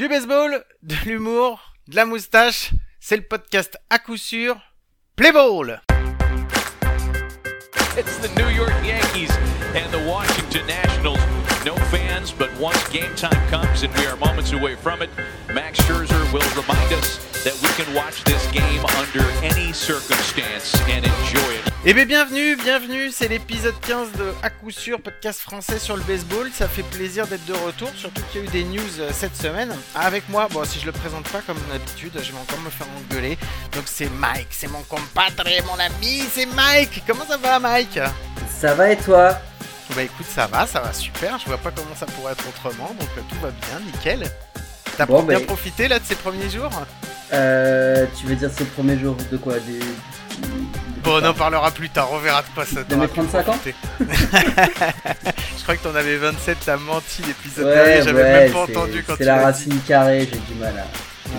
Du baseball, de l'humour, de la moustache, c'est le podcast à coup sûr Play Ball. It's the New York Yankees and the Washington Nationals. No fans, but once game time comes and we are moments away from it, Max Scherzer will remind us that we can watch this game under any circumstance and enjoy it. Eh bien bienvenue, bienvenue, c'est l'épisode 15 de À coup sûr, podcast français sur le baseball. Ça fait plaisir d'être de retour, surtout qu'il y a eu des news euh, cette semaine. Avec moi, bon si je le présente pas comme d'habitude, je vais encore me faire engueuler. Donc c'est Mike, c'est mon compadre, mon ami, c'est Mike. Comment ça va Mike? Ça va et toi? Bah écoute, ça va, ça va super. Je vois pas comment ça pourrait être autrement, donc euh, tout va bien, nickel. T'as Bon, bien bah- profité là de ces premiers jours? euh, Tu veux dire c'est le premier jour de quoi? Des... Bon, on en parlera plus tard, on verra de quoi ça De mes 35 ans. Je crois que t'en avais 27, t'as menti l'épisode Ouais, dernier, j'avais ouais, même pas entendu quand tu C'est la racine carrée, j'ai du mal à...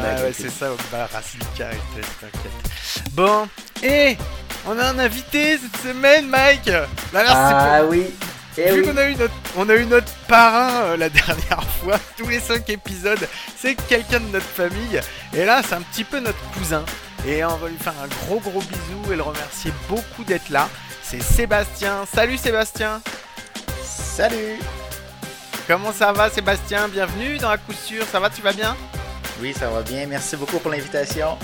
à Ouais, c'est ça, bah, racine carrée, t'inquiète. Bon, et on a un invité cette semaine, Mike. Alors, c'est Ah oui pour- Eh Vu oui. qu'on a eu notre, on a eu notre parrain euh, la dernière fois, tous les 5 épisodes, c'est quelqu'un de notre famille, et là c'est un petit peu notre cousin, et on va lui faire un gros gros bisou et le remercier beaucoup d'être là. C'est Sébastien. Salut Sébastien Salut Comment ça va Sébastien? Bienvenue dans la sûr, ça va, tu vas bien? Oui, ça va bien. Merci beaucoup pour l'invitation.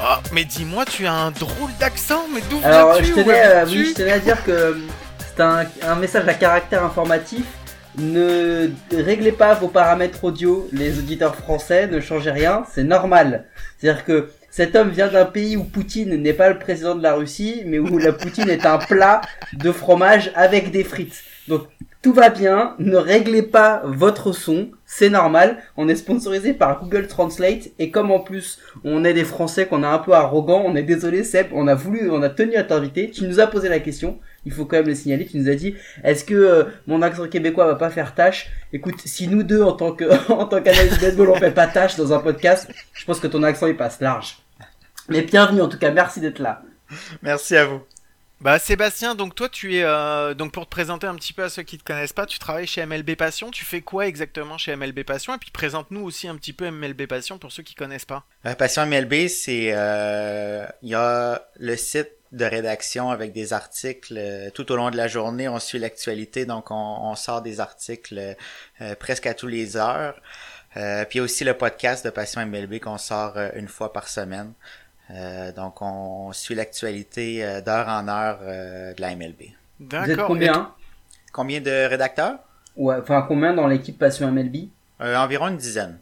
Oh, mais dis-moi, tu as un drôle d'accent, mais d'où viens-tu je tenais, oui, je tenais à dire que euh, c'est un, un message à caractère informatif. Ne réglez pas vos paramètres audio, les auditeurs français, ne changez rien, c'est normal. C'est-à-dire que cet homme vient d'un pays où Poutine n'est pas le président de la Russie, mais où la Poutine est un plat de fromage avec des frites. Donc tout va bien, ne réglez pas votre son, c'est normal. On est sponsorisé par Google Translate et comme en plus on est des Français qu'on a un peu arrogants, on est désolé Seb, on a voulu, on a tenu à t'inviter. Tu nous as posé la question, il faut quand même le signaler. Tu nous as dit, est-ce que euh, mon accent québécois va pas faire tâche? Écoute, si nous deux en tant que en tant qu'analyste baseball on fait pas tâche dans un podcast, je pense que ton accent il passe large. Mais bienvenue en tout cas, merci d'être là. Merci à vous. Bah Sébastien, donc toi tu es euh, donc pour te présenter un petit peu à ceux qui te connaissent pas, tu travailles chez MLB Passion. Tu fais quoi exactement chez MLB Passion? Et puis présente-nous aussi un petit peu MLB Passion pour ceux qui connaissent pas. Euh, Passion MLB, c'est euh, il y a le site de rédaction avec des articles euh, tout au long de la journée. On suit l'actualité, donc on, on sort des articles euh, presque à tous les heures. Euh, puis il y a aussi le podcast de Passion MLB qu'on sort euh, une fois par semaine. Euh, donc on suit l'actualité euh, d'heure en heure euh, de la MLB. Vous êtes D'accord. Et combien Combien de rédacteurs? Ouais, enfin combien dans l'équipe Passion MLB Euh, Environ une dizaine.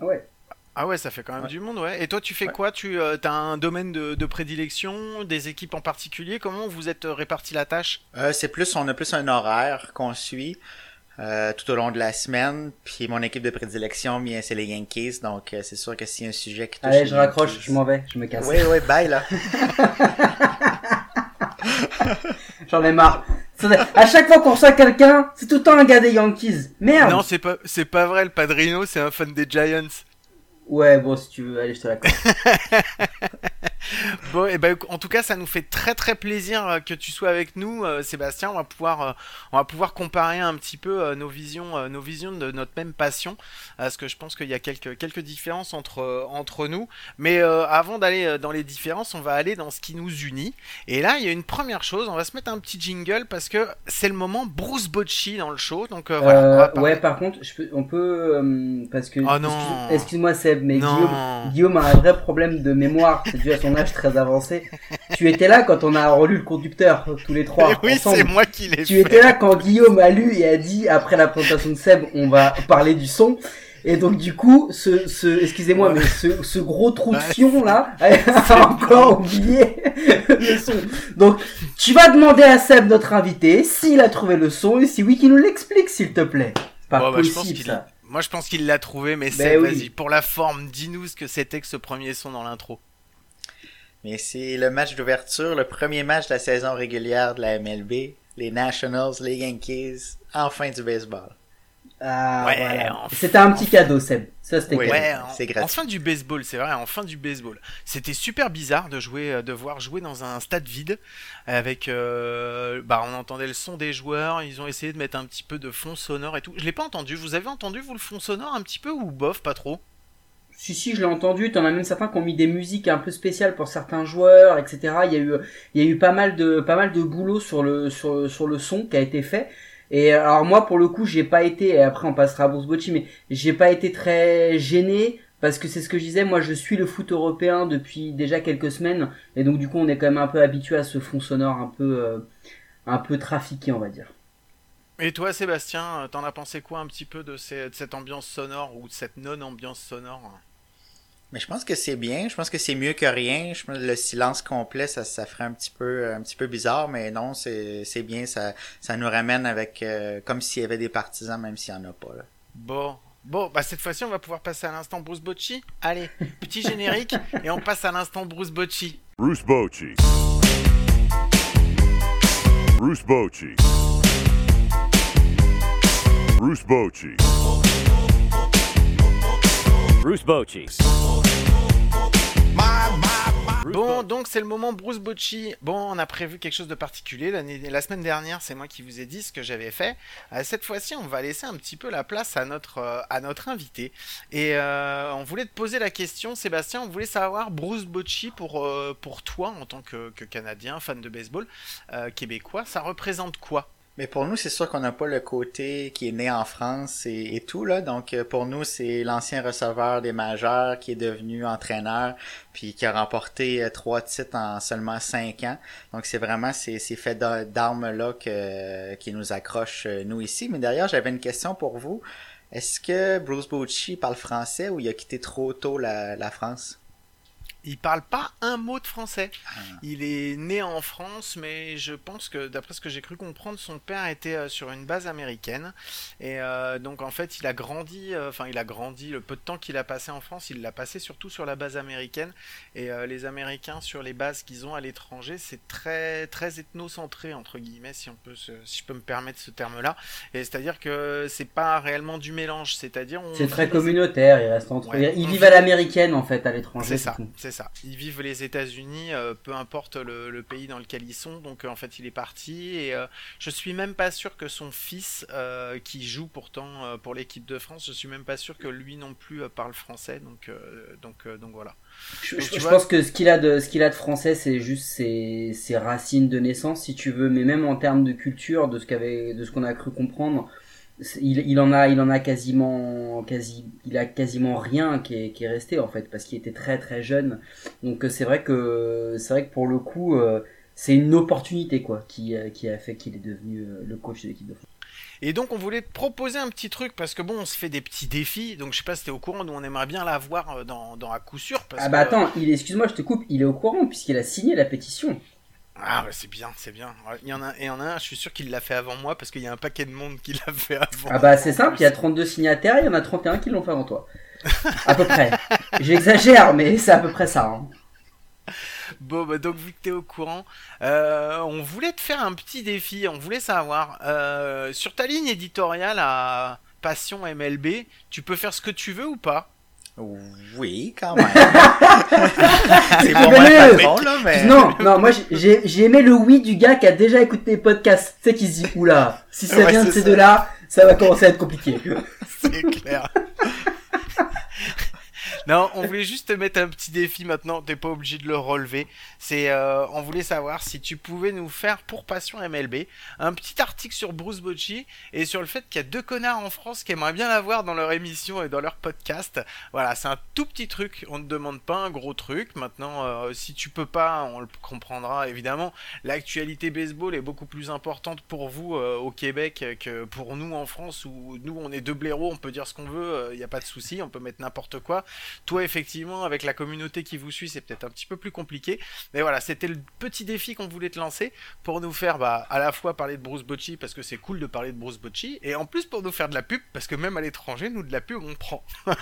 Ah Ouais. Ah ouais, ça fait quand même Ouais. du monde, ouais. Et toi, tu fais Ouais. quoi? Tu as un domaine de, de prédilection, des équipes en particulier? Comment vous êtes réparti la tâche? Euh, c'est plus, on a plus un horaire qu'on suit euh, tout au long de la semaine. Puis mon équipe de prédilection, bien, c'est les Yankees. Donc euh, c'est sûr que s'il y a un sujet qui touche Allez, je raccroche, Yankees- je m'en vais, je me casse. Oui, oui, bye là. J'en ai marre. À chaque fois qu'on reçoit quelqu'un, c'est tout le temps un gars des Yankees. Merde. Non, c'est pas, c'est pas vrai. Le Padrino, c'est un fan des Giants. Ouais, bon, si tu veux, allez, je te l'accorde. Bon, et ben, en tout cas, ça nous fait très très plaisir euh, que tu sois avec nous, euh, Sébastien. On va pouvoir, euh, on va pouvoir comparer un petit peu euh, nos visions, nos visions de notre même passion, parce que je pense qu'il y a quelques quelques différences entre entre nous. Mais avant d'aller dans les différences, on va aller dans ce qui nous unit. Et là, il y a une première chose. On va se mettre un petit jingle parce que c'est le moment Bruce Bocci dans le show. Donc voilà. ouais, par contre, je peux, on peut, parce que, Oh excuse- excuse-moi Seb, mais Non. Guillaume, Guillaume a un vrai problème de mémoire, c'est dû à son âge très avancé. Tu étais là quand on a relu le conducteur, tous les trois, oui, ensemble. c'est moi qui l'ai Tu fait. étais là quand Guillaume a lu et a dit, après la présentation de Seb, on va parler du son. Et donc du coup, ce, ce excusez-moi, mais ce, ce gros trou de fion là, a encore oublié le son. Donc, tu vas demander à Seb, notre invité, s'il a trouvé le son et si oui, qu'il nous l'explique, s'il te plaît. Pas Bon, bah, je pense possible ça. Moi, je pense qu'il l'a trouvé, mais Ben c'est oui. vas-y. Pour la forme, dis-nous ce que c'était que ce premier son dans l'intro. Mais c'est le match d'ouverture, le premier match de la saison régulière de la MLB. Les Nationals, les Yankees, enfin du baseball. Ah, Ouais, voilà. enfin. C'était un petit cadeau, Seb. Ça, c'était. Ouais, en, gratuit. en fin du baseball, c'est vrai, en fin du baseball. C'était super bizarre de jouer, euh, de voir jouer dans un stade vide avec, euh, bah, on entendait le son des joueurs. Ils ont essayé de mettre un petit peu de fond sonore et tout. Je l'ai pas entendu. Vous avez entendu vous le fond sonore un petit peu ou bof, pas trop? Si, si, je l'ai entendu. T'en as même certains qui ont mis des musiques un peu spéciales pour certains joueurs, etc. Il y a eu, pas mal de, pas boulot sur le, son qui a été fait. Et alors moi, pour le coup, j'ai pas été, et après on passera à Bocci, mais j'ai pas été très gêné parce que c'est ce que je disais. Moi, je suis le foot européen depuis déjà quelques semaines, et donc du coup, on est quand même un peu habitué à ce fond sonore un peu, euh, un peu trafiqué, on va dire. Et toi, Sébastien, t'en as pensé quoi un petit peu de cette ambiance sonore ou de cette non-ambiance sonore? Mais je pense que c'est bien. Je pense que c'est mieux que rien. Je pense que le silence complet, ça, ça ferait un petit peu, un petit peu bizarre, mais non, c'est, c'est bien. Ça, ça nous ramène avec, euh, comme s'il y avait des partisans, même s'il y en a pas, là. Bon. Bon, bah cette fois-ci, on va pouvoir passer à l'instant Bruce Bocci. Allez, petit générique et on passe à l'instant Bruce Bocci. Bruce Bochy. Bruce Bochy. Bruce Bochy. Bruce Bochy. Bon, donc c'est le moment Bruce Bocci. Bon, on a prévu quelque chose de particulier. La semaine dernière, c'est moi qui vous ai dit ce que j'avais fait. Euh, cette fois-ci, on va laisser un petit peu la place à notre, euh, invité. Et euh, on voulait te poser la question, Sébastien, on voulait savoir, Bruce Bocci, pour, toi, en tant que, Canadien, fan de baseball, québécois, ça représente quoi? Mais pour nous, c'est sûr qu'on n'a pas le côté qui est né en France et, tout, là. Donc, euh, pour nous, c'est l'ancien receveur des majeurs qui est devenu entraîneur puis qui a remporté euh, trois titres en seulement cinq ans. Donc, c'est vraiment ces, ces faits d'a- d'armes-là qui nous accrochent, euh, nous, ici. Mais d'ailleurs, j'avais une question pour vous. Est-ce que Bruce Bochy parle français ou il a quitté trop tôt la France? Il parle pas un mot de français. Il est né en France, mais je pense que, d'après ce que j'ai cru comprendre, son père était euh, sur une base américaine. Et euh, donc, en fait, il a grandi, euh, enfin, il a grandi, le peu de temps qu'il a passé en France, il l'a passé surtout sur la base américaine. Et les Américains, sur les bases qu'ils ont à l'étranger, c'est très, très ethnocentré, entre guillemets, si on peut se- si je peux me permettre ce terme-là. Et c'est-à-dire que c'est pas réellement du mélange, c'est-à-dire. on C'est très communautaire, ils restent entre Ouais. Ils vivent à l'américaine en fait à l'étranger. C'est ça. C'est ça. Ils vivent les États-Unis, euh, peu importe le, le pays dans lequel ils sont. Donc euh, en fait, il est parti et euh, je suis même pas sûr que son fils, euh, qui joue pourtant pour l'équipe de France, je suis même pas sûr que lui non plus parle français. Donc donc donc voilà. Je, Donc, je- tu je vois- pense que ce qu'il a de ce qu'il a de français, c'est juste ses, ses racines de naissance, si tu veux. Mais même en termes de culture, de ce qu'avait, de ce qu'on a cru comprendre, il, il en a, il en a quasiment, quasi, il a quasiment rien qui est, qui est resté en fait, parce qu'il était très très jeune. Donc euh, c'est vrai que, c'est vrai que pour le coup, euh, c'est une opportunité quoi, qui, euh, qui a fait qu'il est devenu le coach de l'équipe de France. Et donc on voulait te proposer un petit truc parce que bon, on se fait des petits défis. Donc je sais pas si t'es au courant, nous on aimerait bien l'avoir dans dans à coup sûr. Parce Ah bah que- attends, il, excuse-moi, je te coupe, il est au courant puisqu'il a signé la pétition. Ah bah c'est bien, c'est bien. Il y en a, et il y en a un, je suis sûr qu'il l'a fait avant moi parce qu'il y a un paquet de monde qui l'a fait avant. Ah bah c'est simple, il y a 32 signataires, il y en a 31 qui l'ont fait avant toi. À peu près. J'exagère, mais c'est à peu près ça. hein. Bon, bah donc vu que t'es au courant, euh, on voulait te faire un petit défi. On voulait savoir euh, sur ta ligne éditoriale à Passion MLB, tu peux faire ce que tu veux ou pas? Oui, quand même. c'est pour moi Mais- là. Non, non, moi j'ai- j'ai j'ai aimé le oui du gars qui a déjà écouté les podcasts. Tu sais qui se dit, oula, si ça Ouais, vient de ces deux-là, ça va commencer à être compliqué. C'est clair. Non, on voulait juste te mettre un petit défi maintenant. T'es pas obligé de le relever. C'est, euh, on voulait savoir si tu pouvais nous faire pour Passion MLB un petit article sur Bruce Bocci et sur le fait qu'il y a deux connards en France qui aimeraient bien l'avoir dans leur émission et dans leur podcast. Voilà, c'est un tout petit truc. On ne demande pas un gros truc. Maintenant, euh, si tu peux pas, on le comprendra évidemment. L'actualité baseball est beaucoup plus importante pour vous euh, au Québec que pour nous en France où nous on est deux blaireaux, on peut dire ce qu'on veut, il n'y a pas de souci, on peut mettre n'importe quoi. Toi effectivement avec la communauté qui vous suit c'est peut-être un petit peu plus compliqué, mais voilà c'était le petit défi qu'on voulait te lancer pour nous faire bah, à la fois parler de Bruce Bocci parce que c'est cool de parler de Bruce Bocci et en plus pour nous faire de la pub parce que même à l'étranger nous de la pub on prend.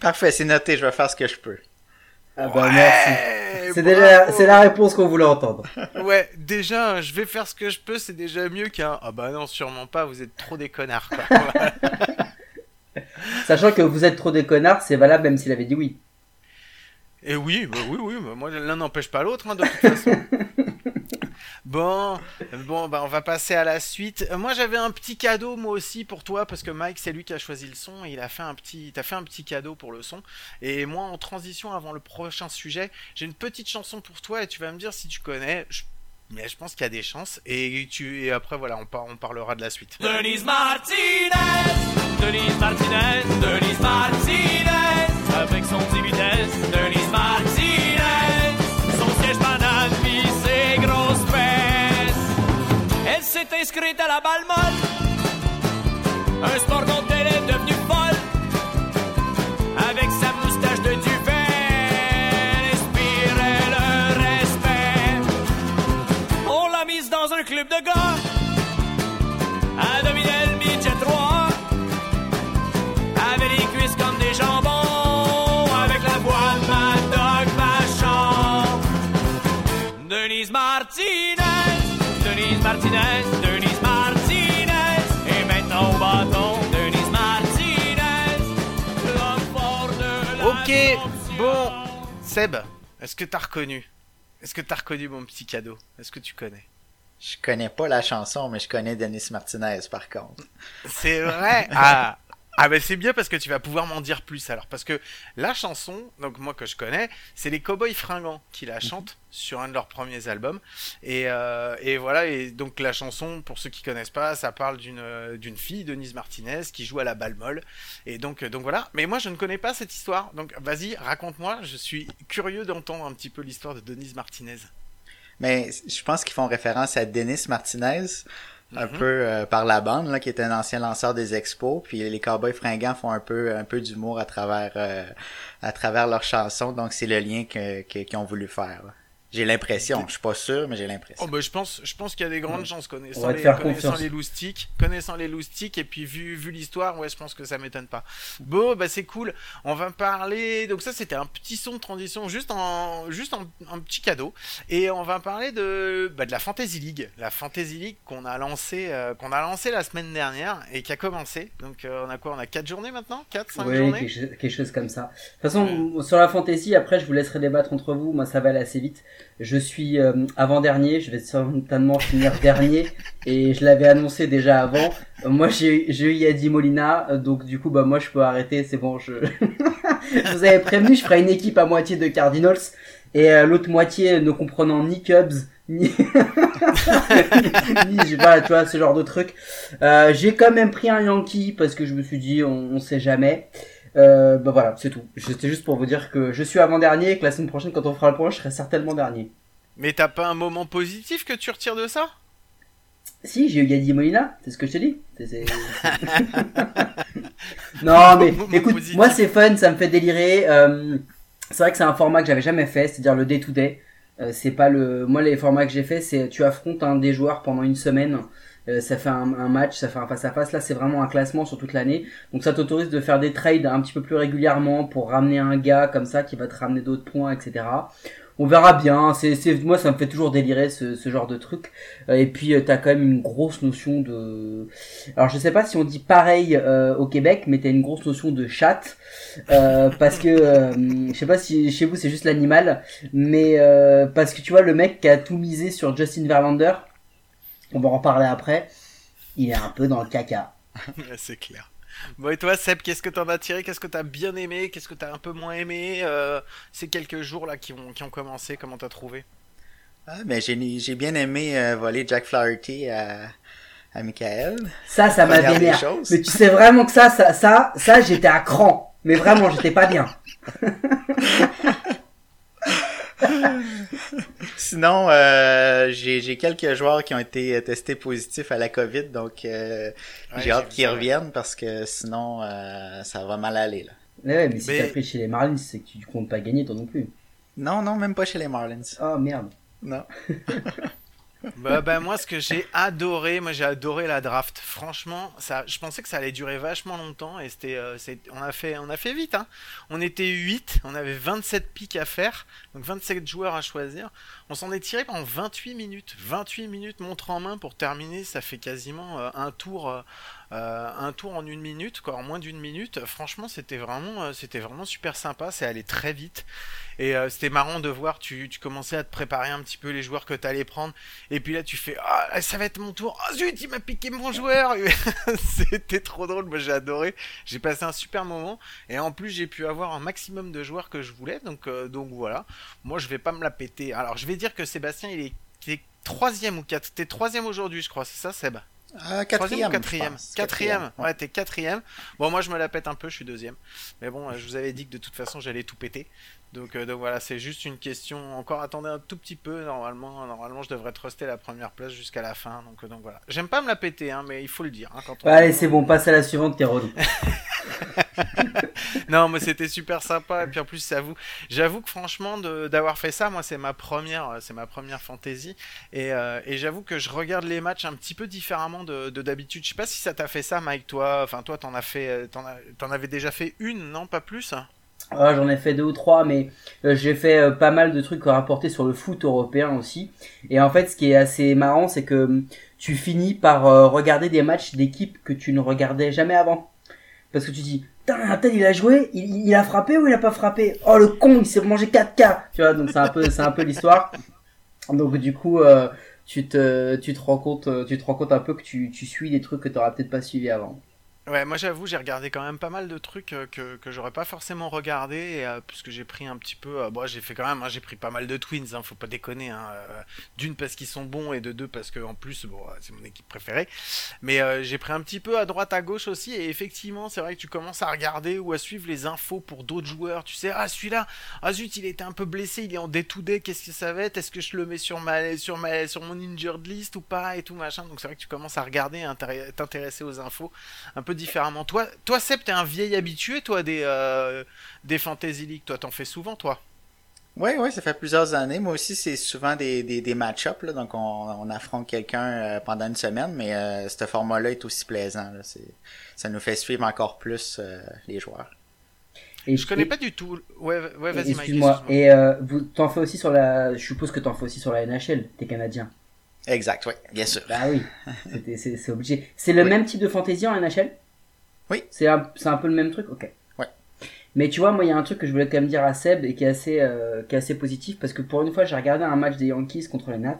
Parfait, c'est noté, je vais faire ce que je peux. Ah bah merci. C'est déjà, c'est la réponse qu'on voulait entendre. Ouais, déjà, je vais faire ce que je peux, c'est déjà mieux qu'un. Ah bah non, sûrement pas, vous êtes trop des connards, quoi. Sachant que vous êtes trop des connards, c'est valable même s'il avait dit oui. Et oui, bah oui, oui, bah moi l'un n'empêche pas l'autre, hein, de toute façon. bon, bon, bah on va passer à la suite. Euh, moi j'avais un petit cadeau moi aussi pour toi parce que Mike c'est lui qui a choisi le son et il a fait un petit, t'as fait un petit cadeau pour le son. Et moi en transition avant le prochain sujet, j'ai une petite chanson pour toi et tu vas me dire si tu connais. Je- mais je pense qu'il y a des chances et tu et après voilà on, par- on parlera de la suite. Denise Martinez, Denise Martinez, Denise Martinez, avec son 10 vitesses, Denise Martinez, son siège banane pis ses grosses fesses. Elle s'est inscrite à la balle molle, un sport Seb, est-ce que t'as reconnu? Est-ce que t'as reconnu mon petit cadeau? Est-ce que tu connais? Je connais pas la chanson, mais je connais Denis Martinez par contre. C'est vrai? Ah ah ben c'est bien parce que tu vas pouvoir m'en dire plus alors. Parce que la chanson donc moi que je connais c'est les Cowboys fringants qui la chantent sur un de leurs premiers albums. Et, euh, et voilà et donc la chanson pour ceux qui connaissent pas ça parle d'une euh, d'une fille Denise Martinez qui joue à la balle molle. Et donc euh, donc voilà. Mais moi je ne connais pas cette histoire. Donc vas-y raconte-moi. Je suis curieux d'entendre un petit peu l'histoire de Denise Martinez. Mais je pense qu'ils font référence à Denis Martinez, un Mhm. peu euh, par la bande, là, qui est un ancien lanceur des expos. Puis les Cowboys fringants font un peu, un peu d'humour à travers, euh, à travers leurs chansons. Donc c'est le lien que, que- qu'ils ont voulu faire. là. J'ai l'impression, je suis pas sûr, mais j'ai l'impression. Oh bah je pense, je pense qu'il y a des grandes chances On connaissant les, connaissant les loustiques, connaissant les loustiques et puis vu vu l'histoire, ouais je pense que ça m'étonne pas. Bon bah c'est cool. On va parler donc ça c'était un petit son de transition juste en juste en, un petit cadeau et on va parler de bah, de la Fantasy League, la Fantasy League qu'on a lancé euh, qu'on a lancé la semaine dernière et qui a commencé. Donc euh, on a quoi? On a quatre journées maintenant? 4 5 Oui, journées? quelque, chose- quelque chose comme ça. De toute façon, sur la fantasy, après, je vous laisserai débattre entre vous. Moi, ça va aller assez vite. Je suis euh, avant-dernier. Je vais certainement finir dernier. Et je l'avais annoncé déjà avant. Euh, moi, j'ai eu Yadi Molina. euh, Donc, du coup, bah, moi, je peux arrêter. C'est bon, je... je vous avais prévenu, je ferai une équipe à moitié de Cardinals. Et l'autre moitié ne comprenant ni Cubs, ni... ni voilà, tu vois, ce genre de truc. J'ai quand même pris un Yankee parce que je me suis dit, on, on sait jamais. Euh, bah voilà, c'est tout. C'était juste pour vous dire que je suis avant-dernier et que la semaine prochaine, quand on fera le point, je serai certainement dernier. Mais t'as pas un moment positif que tu retires de ça? Si, j'ai eu Yadi Molina, c'est ce que je. C'est- c'est- non, mais écoute, positif. moi c'est fun, ça me fait délirer. Euh, c'est vrai que c'est un format que j'avais jamais fait, c'est-à-dire le day-to-day. Euh, c'est pas le. Moi, les formats que j'ai fait, c'est tu affrontes un des joueurs pendant une semaine. Euh, ça fait un, match, ça fait un face-à-face. Là, c'est vraiment un classement sur toute l'année. Donc, ça t'autorise de faire des trades un petit peu plus régulièrement pour ramener un gars comme ça qui va te ramener d'autres points, etc. On verra bien. C'est, moi, ça me fait toujours délirer ce, genre de truc. Euh, et puis, euh, t'as quand même une grosse notion de. Alors, je sais pas si on dit pareil au Québec, mais t'as une grosse notion de chat. Euh, parce que euh, je sais pas si chez vous c'est juste l'animal, mais parce que tu vois le mec qui a tout misé sur Justin Verlander, on va en parler après, il est un peu dans le caca. C'est clair. Bon et toi Seb, qu'est-ce que t'en as tiré? Qu'est-ce que t'as bien aimé? Qu'est-ce que t'as un peu moins aimé? Euh, Ces quelques jours là qui ont, qui ont commencé, comment t'as trouvé? Ah, mais j'ai, j'ai bien aimé euh, voler Jack Flaherty à, à Michael. Ça, ça m'a vénère. choses. Mais tu sais vraiment que ça, ça, ça, ça, j'étais à cran. Mais vraiment, j'étais pas bien. Sinon, euh, j'ai, quelques joueurs qui ont été testés positifs à la COVID, donc euh, Ouais, j'ai hâte qu'ils reviennent parce que sinon, euh, ça va mal aller. Là. Mais ouais, mais si Mais- t'as pris chez les Marlins, c'est que tu comptes pas gagner toi non plus. Non, non, même pas chez les Marlins. Oh merde. Non. bah, bah, moi ce que j'ai adoré, moi j'ai adoré la draft. Franchement, ça, je pensais que ça allait durer vachement longtemps et c'était, euh, on a fait, on a fait vite. Hein. On était 8, on avait 27 pics à faire, donc 27 joueurs à choisir. On s'en est tiré pendant 28 minutes, 28 minutes montre en main pour terminer. Ça fait quasiment euh, un tour, euh, euh, un tour en une minute, quoi, en moins d'une minute. Franchement, c'était vraiment, euh, c'était vraiment super sympa. C'est allé très vite. Et euh, c'était marrant de voir, tu, commençais à te préparer un petit peu les joueurs que tu prendre. Et puis là, tu fais Ah, ça va être mon tour. Ah, zut, il m'a piqué mon joueur. c'était trop drôle. Moi, j'ai adoré. J'ai passé un super moment. Et en plus, j'ai pu avoir un maximum de joueurs que je voulais. Donc, voilà. Moi, je vais pas me la péter. Alors, je vais dire que Sébastien, il est, il troisième ou quatre. T'es troisième aujourd'hui, je crois. C'est ça, Seb? Euh, quatrième. quatrième. Quatrième. Ouais, t'es quatrième. Bon, moi je me la pète un peu, je suis deuxième. Mais bon, euh, je vous avais dit que de toute façon j'allais tout péter. Donc, euh, donc voilà, c'est juste une question. Encore attendez un tout petit peu. Normalement, normalement je devrais truster la première place jusqu'à la fin. Donc, euh, donc voilà. J'aime pas me la péter, hein, mais il faut le dire. hein, quand on... Allez, c'est bon, passe à la suivante, t'es relou. non, mais c'était super sympa. Et puis en plus, vous. J'avoue que franchement, d'avoir fait ça, moi, c'est ma première, euh, c'est ma première fantaisie. Et, euh, et j'avoue que je regarde les matchs un petit peu différemment de de d'habitude. Je sais pas si ça t'a fait ça, Mike. Toi, enfin, toi, t'en as fait, t'en avais déjà fait une, non, pas plus? Ah, J'en ai fait deux ou trois, mais euh, j'ai fait euh, pas mal de trucs rapportés sur le foot européen aussi. Et en fait, ce qui est assez marrant, c'est que tu finis par euh, regarder des matchs d'équipes que tu ne regardais jamais avant. Parce que tu dis, putain, il a joué, il, a frappé ou il a pas frappé? Oh le con, il s'est mangé 4K Tu vois, donc c'est un peu, peu l'histoire. Donc du coup, tu te, tu rends compte, tu te rends compte un peu que tu, tu suis des trucs que tu peut-être pas suivi avant. Ouais, moi j'avoue, j'ai regardé quand même pas mal de trucs euh, que, que j'aurais pas forcément regardé, euh, puisque j'ai pris un petit peu. euh, bon, j'ai fait quand même, hein, j'ai pris pas mal de Twins, hein, faut pas déconner. Hein, euh, D'une parce qu'ils sont bons, et de deux parce que en plus, bon, c'est mon équipe préférée. Mais j'ai pris un petit peu à droite, à gauche aussi, et effectivement, c'est vrai que tu commences à regarder ou à suivre les infos pour d'autres joueurs. Tu sais, ah celui-là, ah zut, il était un peu blessé, il est en day-to-day, qu'est-ce que ça va être? Est-ce que je le mets sur ma, sur ma, sur mon injured list ou pas et tout machin. Donc c'est vrai que tu commences à regarder, à intér- t'intéresser aux infos un peu différemment. Toi, toi Seb, t'es un vieil habitué, toi, des, euh, des Fantasy League. Toi, t'en fais souvent, toi. Oui, oui, ça fait plusieurs années. Moi aussi, c'est souvent des, des, des match-ups, là, donc on, on affronte quelqu'un euh, pendant une semaine, mais euh, ce format-là est aussi plaisant. Là, c'est, ça nous fait suivre encore plus euh, les joueurs. Et, Je connais et- pas du tout. Ouais, ouais vas-y. Excuse-moi. Et euh, vous t'en fais aussi sur la. Je suppose que t'en fais aussi sur la NHL. T'es canadien. Exact, oui, bien sûr. Bah oui. C'est c'est obligé. C'est le Oui. même type de fantaisie en NHL. Oui. C'est un, c'est un peu le même truc. Ok. Ouais. Mais tu vois, moi, il y a un truc que je voulais quand même dire à Seb et qui est assez, euh, qui est assez positif parce que pour une fois, j'ai regardé un match des Yankees contre les Nats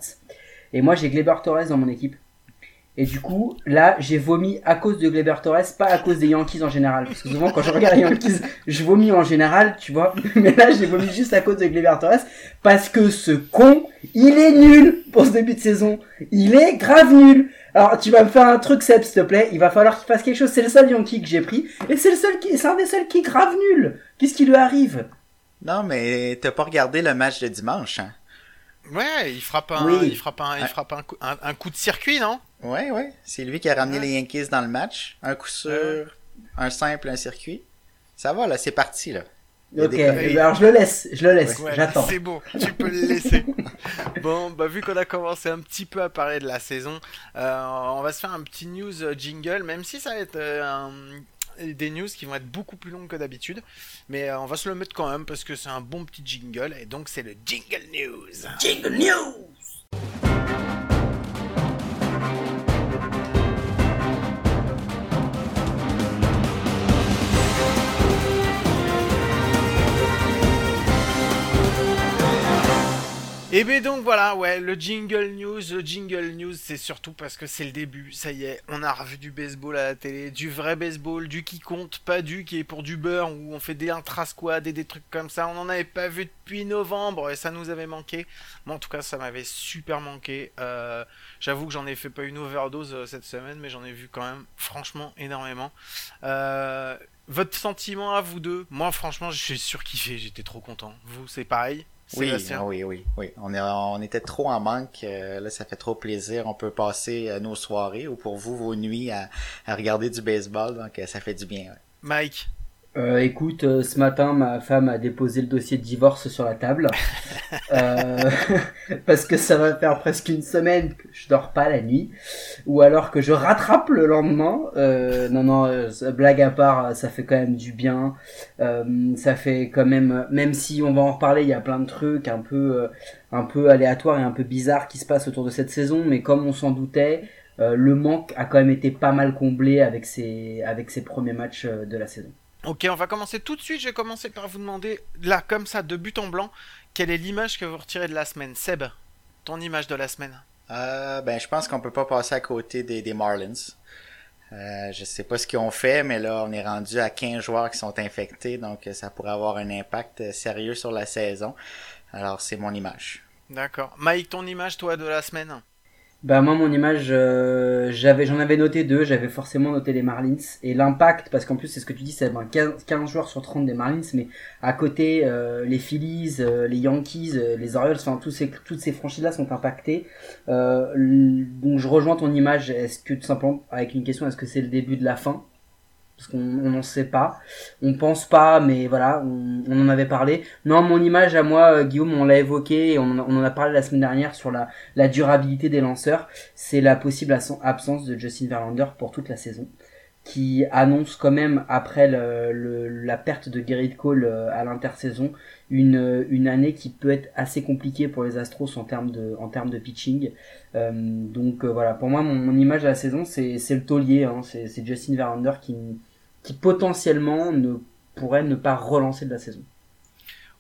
et moi, j'ai Gleber Torres dans mon équipe. Et du coup, là, j'ai vomi à cause de Gleber Torres, pas à cause des Yankees en général. Parce que souvent, quand je regarde les Yankees, je vomis en général, tu vois. Mais là, j'ai vomi juste à cause de Gleber Torres. Parce que ce con, il est nul pour ce début de saison. Il est grave nul. Alors, tu vas me faire un truc, Seb, s'il te plaît. Il va falloir qu'il fasse quelque chose. C'est le seul Yankee que j'ai pris. Et c'est le seul qui, c'est un des seuls qui est grave nul. Qu'est-ce qui lui arrive? Non, mais t'as pas regardé le match de dimanche, hein? Ouais, il frappe un, Oui. il frappe un, il frappe un coup, un, un coup de circuit, non? Ouais, ouais. C'est lui qui a ramené Ouais. les Yankees dans le match. Un coup sûr, Ouais. un simple, un circuit. Ça va, là, c'est parti, là. Ok. des- eh ben, Alors, je le laisse. Je le laisse. Ouais, J'attends. C'est bon, tu peux le laisser. bon, bah vu qu'on a commencé un petit peu à parler de la saison, euh, on va se faire un petit news euh, jingle, même si ça va être euh, un- des news qui vont être beaucoup plus longues que d'habitude, mais euh, on va se le mettre quand même parce que c'est un bon petit jingle et donc c'est le jingle news. Jingle News! Et bien donc voilà, ouais, le jingle news, le jingle news, c'est surtout parce que c'est le début, ça y est, on a revu du baseball à la télé, du vrai baseball, du qui compte, pas du qui est pour du beurre, où on fait des intra-squad et des trucs comme ça, on n'en avait pas vu depuis novembre et ça nous avait manqué. Moi en tout cas ça m'avait super manqué, Euh, j'avoue que j'en ai fait pas une overdose euh, cette semaine, mais j'en ai vu quand même franchement énormément. Euh, votre sentiment à vous deux? Moi franchement je suis surkiffé, j'étais trop content. Vous c'est pareil? Oui, Sébastien? oui, oui, oui. On, est, on était trop en manque. euh, là, ça fait trop plaisir. On peut passer euh, nos soirées ou pour vous, vos nuits à, à regarder du baseball. Donc, euh, ça fait du bien. ouais. Mike? Euh, écoute, euh, ce matin, ma femme a déposé le dossier de divorce sur la table. Euh, parce que ça va faire presque une semaine que je dors pas la nuit. Ou alors que je rattrape le lendemain. Euh, non, non, blague à part, ça fait quand même du bien. Euh, ça fait quand même, même si on va en reparler, il y a plein de trucs un peu, un peu aléatoires et un peu bizarres qui se passent autour de cette saison. Mais comme on s'en doutait, euh, le manque a quand même été pas mal comblé avec ses, avec ses premiers matchs de la saison. Ok, on va commencer tout de suite. Je vais commencer par vous demander, là, comme ça, de but en blanc, quelle est l'image que vous retirez de la semaine? Seb, ton image de la semaine Euh, ben, je pense qu'on peut pas passer à côté des, des Marlins. Euh, je sais pas ce qu'ils ont fait, mais là, on est rendu à 15 joueurs qui sont infectés, donc euh, ça pourrait avoir un impact euh, sérieux sur la saison. Alors, c'est mon image. D'accord. Mike, ton image, toi, de la semaine? Bah moi mon image, euh, j'avais, j'en avais noté deux, j'avais forcément noté les Marlins et l'impact parce qu'en plus c'est ce que tu dis, c'est ben, 15, 15 joueurs sur 30 des Marlins, mais à côté euh, les Phillies, euh, les Yankees, les Orioles, enfin tous ces, toutes ces franchises là sont impactées. Donc je rejoins ton image. Est-ce que tout simplement avec une question, est-ce que c'est le début de la fin? Parce qu'on on n'en sait pas. On pense pas, mais voilà, on, en avait parlé. Non, mon image à moi, euh, Guillaume, on l'a évoqué, et on, on en a parlé la semaine dernière sur la, la durabilité des lanceurs. C'est la possible absen- absence de Justin Verlander pour toute la saison, qui annonce quand même après la perte de Gerrit Cole euh, à l'intersaison une, une année qui peut être assez compliquée pour les Astros en termes de, en termes de pitching. Euh, donc voilà, pour moi, mon, image de la saison, c'est le taulier, hein, c'est Justin Verlander qui, qui potentiellement ne pourrait ne pas relancer de la saison.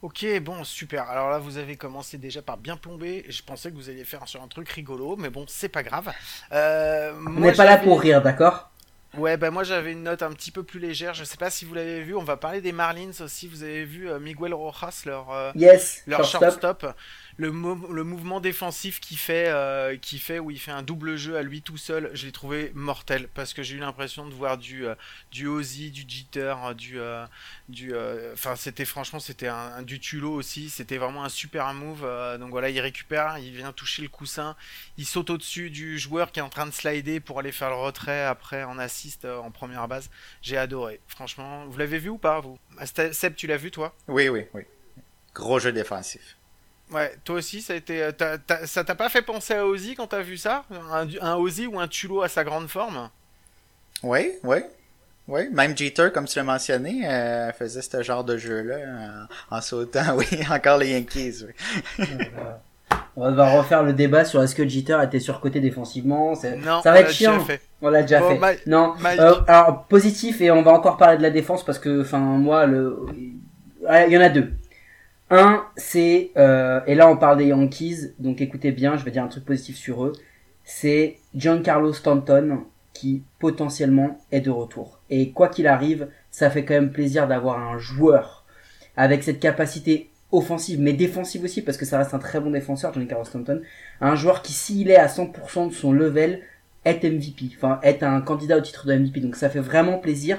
Ok, bon, super. Alors là, vous avez commencé déjà par bien plomber. Je pensais que vous alliez faire sur un truc rigolo, mais bon, c'est pas grave. Euh, On n'est pas là pour rire, d'accord? Ouais, bah moi j'avais une note un petit peu plus légère. Je sais pas si vous l'avez vu. On va parler des Marlins aussi. Vous avez vu euh, Miguel Rojas, leur euh, Yes, leur shortstop. shortstop, le, mo- le mouvement défensif qui fait, euh, qui fait où il fait un double jeu à lui tout seul, je l'ai trouvé mortel parce que j'ai eu l'impression de voir du, euh, du Ozzy, du Jeter, euh, du, enfin c'était franchement c'était un, du Tulo aussi, c'était vraiment un super move. donc voilà, il récupère, il vient toucher le coussin, il saute au-dessus du joueur qui est en train de slider pour aller faire le retrait après en assist en première base. J'ai adoré, franchement. Vous l'avez vu ou pas vous? Ah, Seb, tu l'as vu toi? Oui, oui, oui. Gros jeu défensif. Ouais, toi aussi, ça a été, euh, ça t'a pas fait penser à Ozzy quand t'as vu ça? Un, un Ozzy ou un Tulo à sa grande forme? Oui, oui. Oui, même Jeter, comme tu l'as mentionné, euh, faisait ce genre de jeu-là en, en sautant. Oui, encore les Yankees. Oui. On va devoir refaire le débat sur est-ce que Jeter était surcoté défensivement. c'est- Non, ça va on être l'a chiant. déjà fait. On l'a déjà Bon, fait. Non, euh, alors positif et on va encore parler de la défense parce que, enfin, moi, le, Ouais, il y en a deux. Un, c'est euh, et là on parle des Yankees, donc écoutez bien, je vais dire un truc positif sur eux. C'est Giancarlo Stanton qui potentiellement est de retour. Et quoi qu'il arrive, ça fait quand même plaisir d'avoir un joueur avec cette capacité offensive mais défensive aussi parce que ça reste un très bon défenseur Giancarlo Stanton, un joueur qui s'il est à 100% de son level est MVP, enfin est un candidat au titre de MVP. Donc ça fait vraiment plaisir.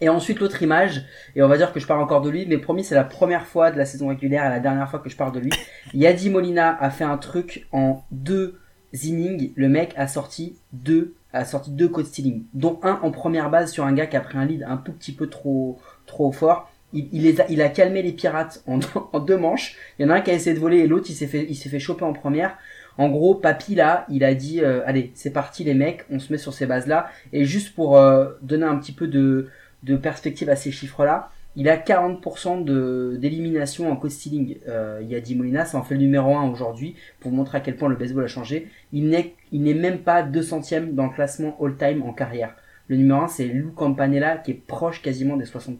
Et ensuite l'autre image, et on va dire que je parle encore de lui, mais promis c'est la première fois de la saison régulière et la dernière fois que je parle de lui. Yadi Molina a fait un truc en deux innings, le mec a sorti deux, a sorti deux code stealing, dont un en première base sur un gars qui a pris un lead un tout petit peu trop trop fort. Il, il, a, il a calmé les pirates en, en deux manches. Il y en a un qui a essayé de voler et l'autre il s'est fait il s'est fait choper en première. En gros, Papy là, il a dit euh, allez, c'est parti les mecs, on se met sur ces bases là. Et juste pour euh, donner un petit peu de de perspective à ces chiffres-là, il a 40% de d'élimination en code stealing. Euh, il y a Molina, ça en fait le numéro 1 aujourd'hui, pour montrer à quel point le baseball a changé. Il n'est, même pas 200ème dans le classement all-time en carrière. Le numéro 1, c'est Lou Campanella, qui est proche quasiment des 60%.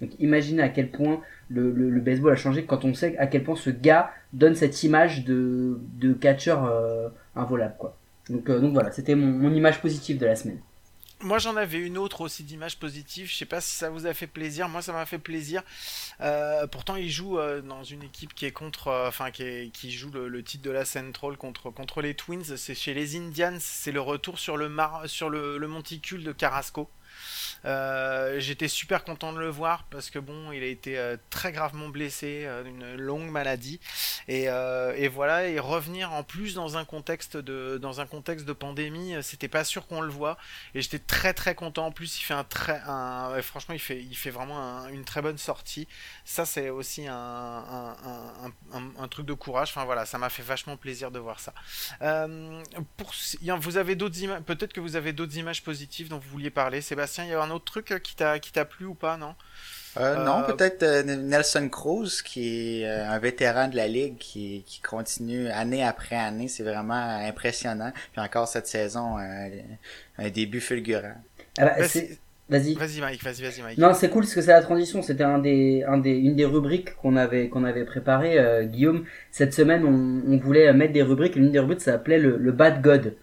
Donc imaginez à quel point le, le, baseball a changé quand on sait à quel point ce gars donne cette image de, de catcher euh, involable. Quoi. Donc, euh, donc voilà, c'était mon, mon image positive de la semaine. Moi j'en avais une autre aussi d'image positive. Je sais pas si ça vous a fait plaisir. Moi ça m'a fait plaisir. Euh, pourtant il joue euh, dans une équipe qui est contre, euh, qui, joue le, titre de la Central contre les Twins. C'est chez les Indians. C'est le retour sur le mar sur le, le monticule de Carrasco. Euh, J'étais super content de le voir parce que bon, il a été euh, très gravement blessé d'une euh, longue maladie et, voilà et revenir en plus dans un contexte de dans un contexte de pandémie, c'était pas sûr qu'on le voit et j'étais très très content. En plus, il fait un très franchement, il fait il fait vraiment un, une très bonne sortie. Ça, c'est aussi un, un, truc de courage. Enfin voilà, ça m'a fait vachement plaisir de voir ça. Pour vous avez d'autres images, peut-être que vous avez d'autres images positives dont vous vouliez parler, Sébastien. Il y a un autre truc qui t'a qui t'a plu ou pas, non? Euh, non, Euh, peut-être euh, Nelson Cruz, qui est euh, un vétéran de la Ligue, qui, qui continue année après année. C'est vraiment impressionnant. Puis encore cette saison, un, un début fulgurant. Ah bah, Vas-y. Vas-y Mike, vas-y, vas-y Mike. Non, c'est cool parce que c'est la transition. C'était un des, un des, une des rubriques qu'on avait, qu'on avait préparé, euh, Guillaume. Cette semaine, on, on voulait mettre des rubriques. L'une des rubriques s'appelait le, le Bad God.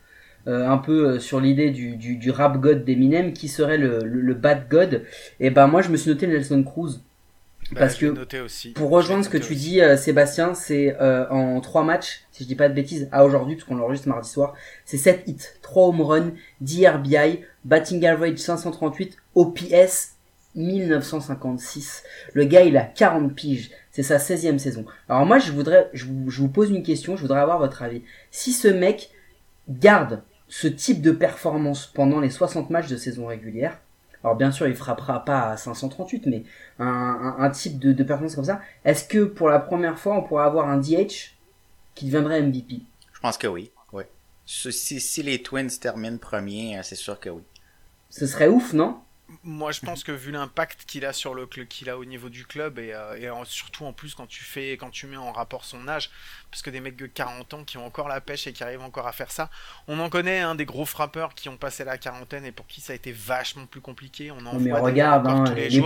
Euh, un peu euh, sur l'idée du, du, du rap god d'Eminem, qui serait le, le, le Bad God. Et ben moi, je me suis noté Nelson Cruz. Bah, parce que aussi. Pour rejoindre ce que tu aussi. dis, euh, Sébastien, c'est euh, en trois matchs, si je dis pas de bêtises, à aujourd'hui, parce qu'on l'enregistre mardi soir, c'est 7 hits, 3 home runs, 10 RBI, batting average 538, OPS 1956. Le gars, il a 40 piges. C'est sa 16e saison. Alors moi, je voudrais, je vous, je vous pose une question, je voudrais avoir votre avis. Si ce mec garde ce type de performance pendant les 60 matchs de saison régulière, alors bien sûr, il frappera pas à 538, mais un, un, un type de, de performance comme ça, est-ce que pour la première fois, on pourrait avoir un DH qui deviendrait MVP Je pense que oui. oui. Si, si- si les Twins terminent premier, euh, c'est sûr que oui. Ce serait ouf, non? Moi, je pense que vu l'impact qu'il a sur le qu'il a au niveau du club et, euh, et en- surtout en plus quand tu fais quand tu mets en rapport son âge, parce que des mecs de 40 ans qui ont encore la pêche et qui arrivent encore à faire ça, on en connaît hein, des gros frappeurs qui ont passé la quarantaine et pour qui ça a été vachement plus compliqué. On en Mais voit regarde, hein, tous les, les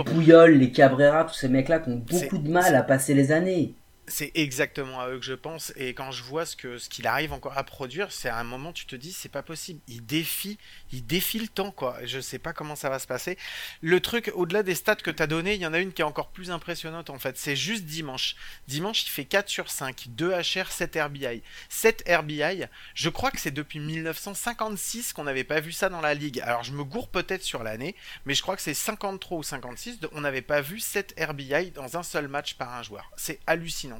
les Cabrera, tous ces mecs-là qui ont beaucoup de mal à passer les années. C'est exactement à eux que je pense et quand je vois ce qu'il arrive encore à produire, c'est à un moment tu te dis c'est pas possible. Il défie, il défie le temps quoi. Je sais pas comment ça va se passer. Le truc au-delà des stats que t'as donné, il y en a une qui est encore plus impressionnante en fait. C'est juste dimanche. Dimanche, il fait 4 sur 5, 2 HR, 7 RBI. 7 RBI, je crois que c'est depuis 1956 qu'on n'avait pas vu ça dans la ligue. Alors je me gourre peut-être sur l'année, mais je crois que c'est 53 ou 56, de- on n'avait pas vu 7 RBI dans un seul match par un joueur. C'est hallucinant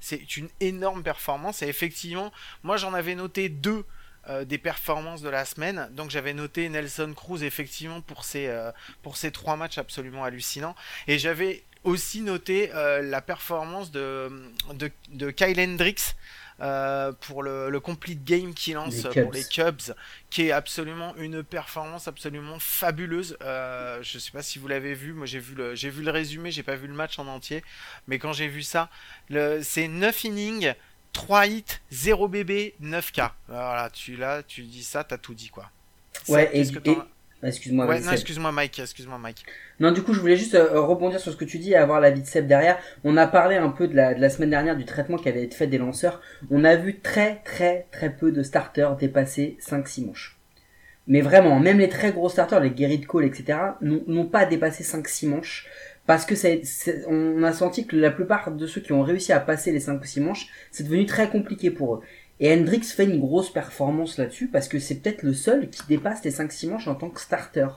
C'est une énorme performance. Et effectivement, moi j'en avais noté deux euh, des performances de la semaine. Donc j'avais noté Nelson Cruz effectivement pour ces euh, trois matchs absolument hallucinants. Et j'avais aussi noté euh, la performance de, de, de Kyle Hendricks euh, pour le, le complete game qu'il lance Les pour les Cubs, qui est absolument une performance absolument fabuleuse. Euh, je sais pas si vous l'avez vu, moi j'ai vu le j'ai vu le résumé, j'ai pas vu le match en entier, mais quand j'ai vu ça, c'est 9 innings, 3 hits, 0 BB, 9K. Voilà, tu là, tu dis ça, t'as tout dit quoi. Ouais, Ça, et, et- Excuse-moi, Ouais, non, Seb. excuse-moi Mike, excuse-moi Mike. Non, du coup, je voulais juste euh, rebondir sur ce que tu dis et avoir l'avis de Seb derrière. On a parlé un peu de la, de la semaine dernière du traitement qui avait été fait des lanceurs. On a vu très, très, très peu de starters dépasser 5-6 manches. Mais vraiment, même les très gros starters, les Gerrit Cole, etc., n'ont pas dépassé 5-6 manches. Parce que c'est- on a senti que la plupart de ceux qui ont réussi à passer les 5 ou 6 manches, c'est devenu très compliqué pour eux. Et Hendrix fait une grosse performance là-dessus parce que c'est peut-être le seul qui dépasse les 5-6 manches en tant que starter.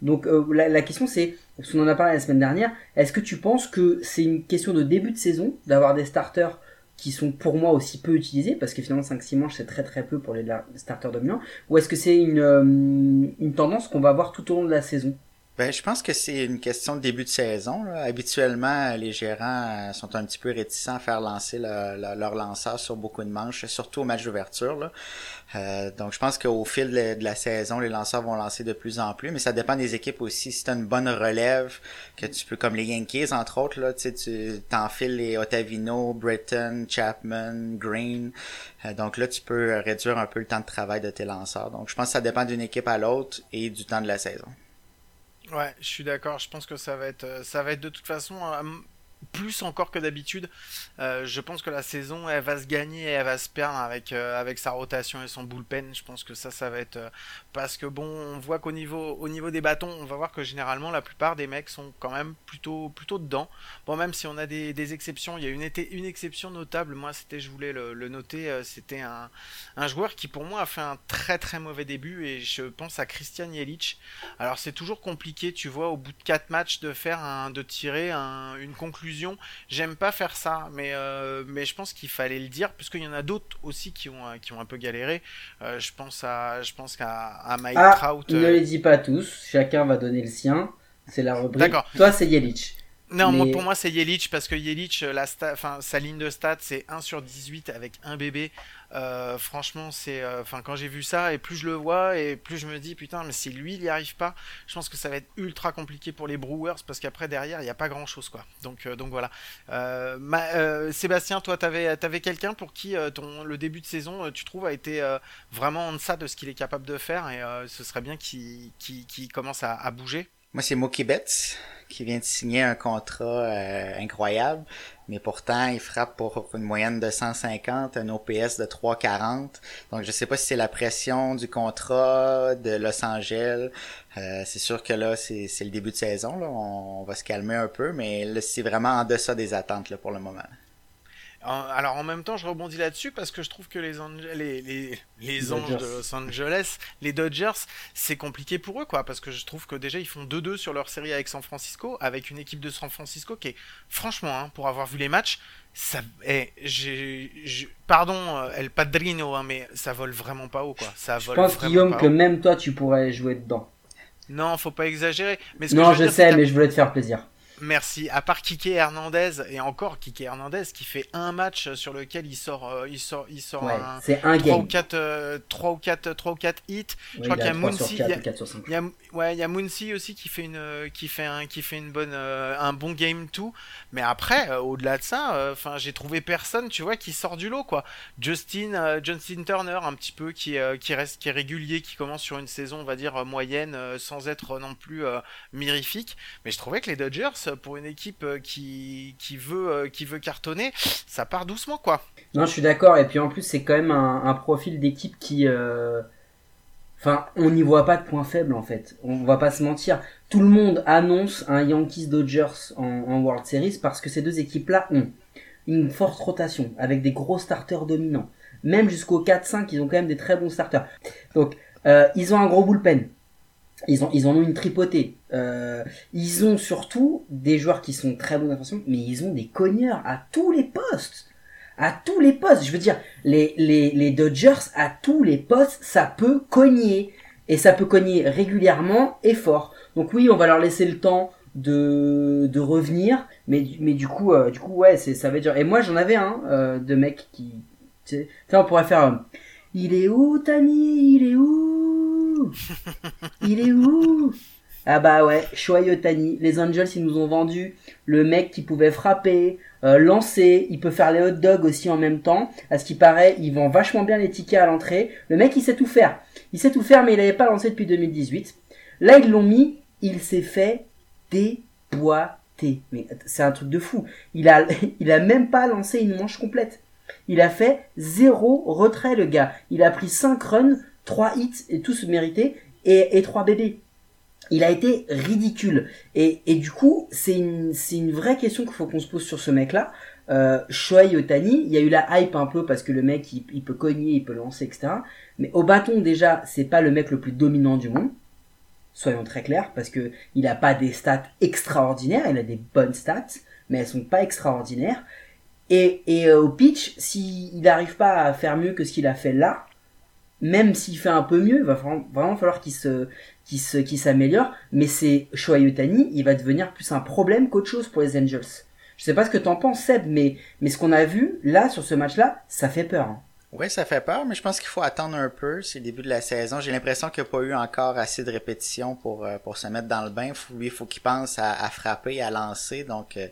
Donc euh, la, question c'est, parce qu'on en a parlé la semaine dernière, est-ce que tu penses que c'est une question de début de saison d'avoir des starters qui sont pour moi aussi peu utilisés, parce que finalement 5-6 manches c'est très très peu pour les starters dominants, ou est-ce que c'est une, euh, une tendance qu'on va voir tout au long de la saison? Ben, je pense que c'est une question de début de saison. là. Habituellement, les gérants euh, sont un petit peu réticents à faire lancer le- le- leur lanceur sur beaucoup de manches, surtout au match d'ouverture. Euh, donc, je pense qu'au fil de, la saison, les lanceurs vont lancer de plus en plus, mais ça dépend des équipes aussi. Si tu as une bonne relève, que tu peux, comme les Yankees, entre autres, là, tu t'enfiles les Ottavino, Britton, Chapman, Green. Euh, donc là, tu peux réduire un peu le temps de travail de tes lanceurs. Donc, je pense que ça dépend d'une équipe à l'autre et du temps de la saison. Ouais, je suis d'accord. Je pense que ça va être, euh, ça va être de toute façon euh, plus encore que d'habitude. Euh, je pense que la saison, elle va se gagner et elle va se perdre avec euh, avec sa rotation et son bullpen. Je pense que ça, ça va être euh, parce que bon, on voit qu'au niveau au niveau des bâtons, on va voir que généralement la plupart des mecs sont quand même plutôt plutôt dedans. Bon, même si on a des, exceptions, il y a une exception notable. Moi, c'était, je voulais le, noter, c'était un joueur qui pour moi a fait un très très mauvais début et je pense à Christian Jelic. Alors c'est toujours compliqué, tu vois, au bout de 4 matchs de faire un, de tirer un- une conclusion. J'aime pas faire ça, mais euh, mais je pense qu'il fallait le dire parce qu'il y en a d'autres aussi qui ont euh, qui ont un peu galéré. Euh, je pense à je pense qu'à à Mike Ah, Trout. ne les dis pas tous, chacun va donner le sien, c'est la rubrique. D'accord. Toi c'est Yelich. Non, moi, pour moi, c'est Yelich parce que Yelich, la sta- enfin, sa ligne de stats, c'est 1 sur 18 avec un bébé. Euh, franchement, c'est, euh, enfin, quand j'ai vu ça, et plus je le vois, et plus je me dis, putain, mais si lui il y arrive pas, je pense que ça va être ultra compliqué pour les Brewers parce qu'après derrière, il n'y a pas grand chose, quoi. Donc, euh, donc voilà. Sébastien, toi, t'avais, quelqu'un pour qui ton le début de saison, tu trouves, a été vraiment en deçà de ce qu'il est capable de faire, et ce serait bien qu'il, commence à bouger? Moi, c'est Mookie Betts qui vient de signer un contrat euh, incroyable, mais pourtant, il frappe pour une moyenne de 150, un OPS de 340. Donc, je sais pas si c'est la pression du contrat de Los Angeles. Euh, c'est sûr que là, c'est le début de saison. Là. On, va se calmer un peu, mais c'est vraiment en deçà des attentes pour le moment. Alors en même temps, je rebondis là-dessus parce que je trouve que les, Ange- les, les, les anges Dodgers. de Los Angeles, les Dodgers, c'est compliqué pour eux, quoi, parce que je trouve que déjà ils font 2-2 sur leur série avec San Francisco, avec une équipe de San Francisco qui est, franchement, hein, pour avoir vu les matchs, ça, eh, j'ai, j'ai- pardon, euh, El Padrino, hein, mais ça vole vraiment pas haut, quoi. Ça Je vole pense, vraiment Guillaume, que haut. même toi, tu pourrais jouer dedans. Non, faut pas exagérer. Mais ce que Non, je dire, sais, mais je voulais te faire plaisir. Merci. À part Kike Hernandez et encore Kike Hernandez qui fait un match sur lequel il sort, euh, il sort, il sort Ouais, un, un 3 ou game. 4 3 ou 4 3 ou 4 hits. Ouais, crois il qu'il y a a 3 sur Muncy, 4 il y a- ou 4 sur 5. Il y a ouais, il y a Muncy aussi qui fait une euh, qui fait un qui fait une bonne euh, un bon game tout. Mais après euh, au-delà de ça, enfin j'ai trouvé personne, tu vois, qui sort du lot quoi. Justin Justin Turner un petit peu qui qui reste qui est régulier, qui commence sur une saison on va dire moyenne sans être non plus mirifique. Mais je trouvais que les Dodgers pour une équipe qui qui veut qui veut cartonner, ça part doucement quoi. Non, je suis d'accord. Et puis en plus, c'est quand même un, profil d'équipe qui. Enfin, on n'y voit pas de point faible en fait. On va pas se mentir. Tout le monde annonce un Yankees Dodgers en, en World Series parce que ces deux équipes-là ont une forte rotation avec des gros starters dominants. Même jusqu'au 4-5, ils ont quand même des très bons starters. Donc, euh, ils ont un gros bullpen. Ils, en ont une tripotée. Euh, ils ont surtout des joueurs qui sont très bons défensivement, mais ils ont des cogneurs à tous les postes. À tous les postes. Je veux dire, les, Dodgers, à tous les postes, ça peut cogner. Et ça peut cogner régulièrement et fort. Donc oui, on va leur laisser le temps de, de revenir. Mais, du- coup, euh, du coup, ouais, c'est, ça va être dur. Et moi, j'en avais un euh, de mec qui... Tu sais, on pourrait faire... euh, il est où, Tani? Il est où? Il est où? Ah bah ouais, Shohei Otani. Les Angels, ils nous ont vendu le mec qui pouvait frapper, euh, lancer, il peut faire les hot dogs aussi en même temps. À ce qui paraît, il vend vachement bien les tickets à l'entrée. Le mec, il sait tout faire. Il sait tout faire, mais il n'avait pas lancé depuis 2018. Là, ils l'ont mis, il s'est fait déboîter. Mais c'est un truc de fou. Il a, même pas lancé une manche complète. Il a fait zéro retrait, le gars. Il a pris 5 runs, 3 hits, et tous mérités, et 3 bébés. Il a été ridicule. Et, du coup, c'est une, vraie question qu'il faut qu'on se pose sur ce mec-là. Euh, Shohei Otani, il y a eu la hype un peu parce que le mec, il, peut cogner, il peut lancer, etc. Mais au bâton, déjà, c'est pas le mec le plus dominant du monde. Soyons très clairs, parce que il a pas des stats extraordinaires, il a des bonnes stats, mais elles sont pas extraordinaires. Et, et euh, au pitch, s'il n'arrive pas à faire mieux que ce qu'il a fait là, même s'il fait un peu mieux, il va vraiment falloir qu'il se, qu'il se, qu'il s'améliore. Mais c'est Shohei il va devenir plus un problème qu'autre chose pour les Angels. Je sais pas ce que t'en penses, Seb, mais, mais ce qu'on a vu là sur ce match-là, ça fait peur. hein. Oui, ça fait peur, mais je pense qu'il faut attendre un peu. C'est le début de la saison. J'ai l'impression qu'il n'y a pas eu encore assez de répétitions pour, euh, pour se mettre dans le bain. Lui, il faut qu'il pense à, frapper, à lancer. Donc, euh,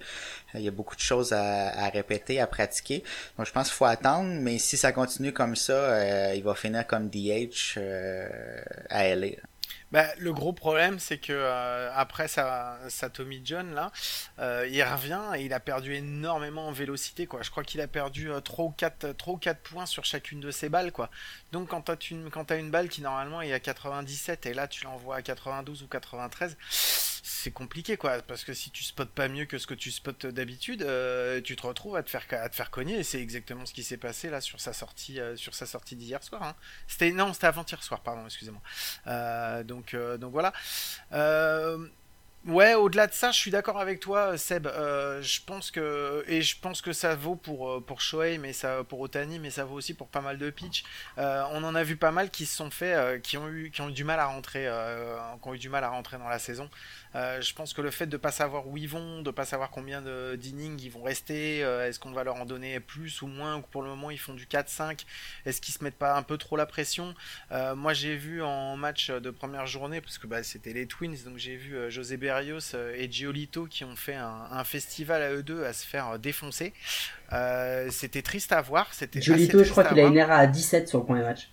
il y a beaucoup de choses à, répéter, à pratiquer. Donc, je pense qu'il faut attendre. Mais si ça continue comme ça, euh, il va finir comme DH à LA. Bah, le gros problème, c'est que euh, après sa, sa Tommy John là, euh, il revient et il a perdu énormément en vélocité quoi. Je crois qu'il a perdu euh, 3 ou 4 3 ou 4 points sur chacune de ses balles quoi. Donc quand t'as une quand t'as une balle qui normalement est à 97 et là tu l'envoies à 92 ou 93, c'est compliqué quoi parce que si tu spots pas mieux que ce que tu spots d'habitude, euh, tu te retrouves à te faire à te faire cogner et c'est exactement ce qui s'est passé là sur sa sortie euh, sur sa sortie d'hier soir. Hein. C'était non, c'était avant-hier soir, pardon, excusez-moi. Euh, donc, donc voilà. Ouais, au-delà de ça, je suis d'accord avec toi, Seb. Euh, je pense que et je pense que ça vaut pour euh, pour Shohei, mais ça pour Otani, mais ça vaut aussi pour pas mal de pitch. Euh, on en a vu pas mal qui se sont fait, qui ont eu qui ont eu du mal à rentrer, qui ont eu du mal à rentrer dans la saison. Je pense que le fait de pas savoir où ils vont, de pas savoir combien d'innings ils vont rester, est-ce qu'on va leur en donner plus ou moins, ou pour le moment ils font du 4-5, est-ce qu'ils se mettent pas un peu trop la pression? Moi j'ai vu en match de première journée, parce que bah, c'était les Twins, donc j'ai vu José Berrios euh, et Giolito qui ont fait un, un festival à eux deux à se faire euh, défoncer. Euh, c'était triste à voir. C'était Jolito, je crois qu'il a une ERA à 17 sur le premier match.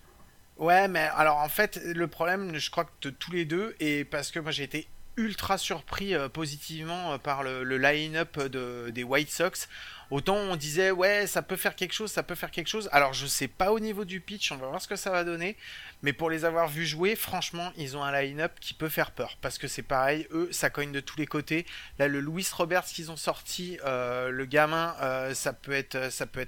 Ouais, mais alors en fait, le problème, je crois que de tous les deux, et parce que moi j'ai été ultra surpris euh, positivement euh, par le, le line-up de, des White Sox. Autant on disait, ouais, ça peut faire quelque chose, ça peut faire quelque chose. Alors je sais pas au niveau du pitch, on va voir ce que ça va donner. Mais pour les avoir vus jouer, franchement, ils ont un line-up qui peut faire peur. Parce que c'est pareil, eux, ça cogne de tous les côtés. Là, le Louis Roberts qu'ils ont sorti, euh, le gamin, euh, ça, peut être,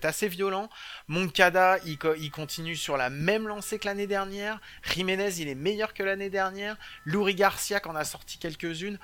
assez violent. Moncada, il, co- il continue sur la même lancée que l'année dernière. Jiménez, il est meilleur que l'année dernière. Louri Garcia, qu'on a sorti quelques-unes.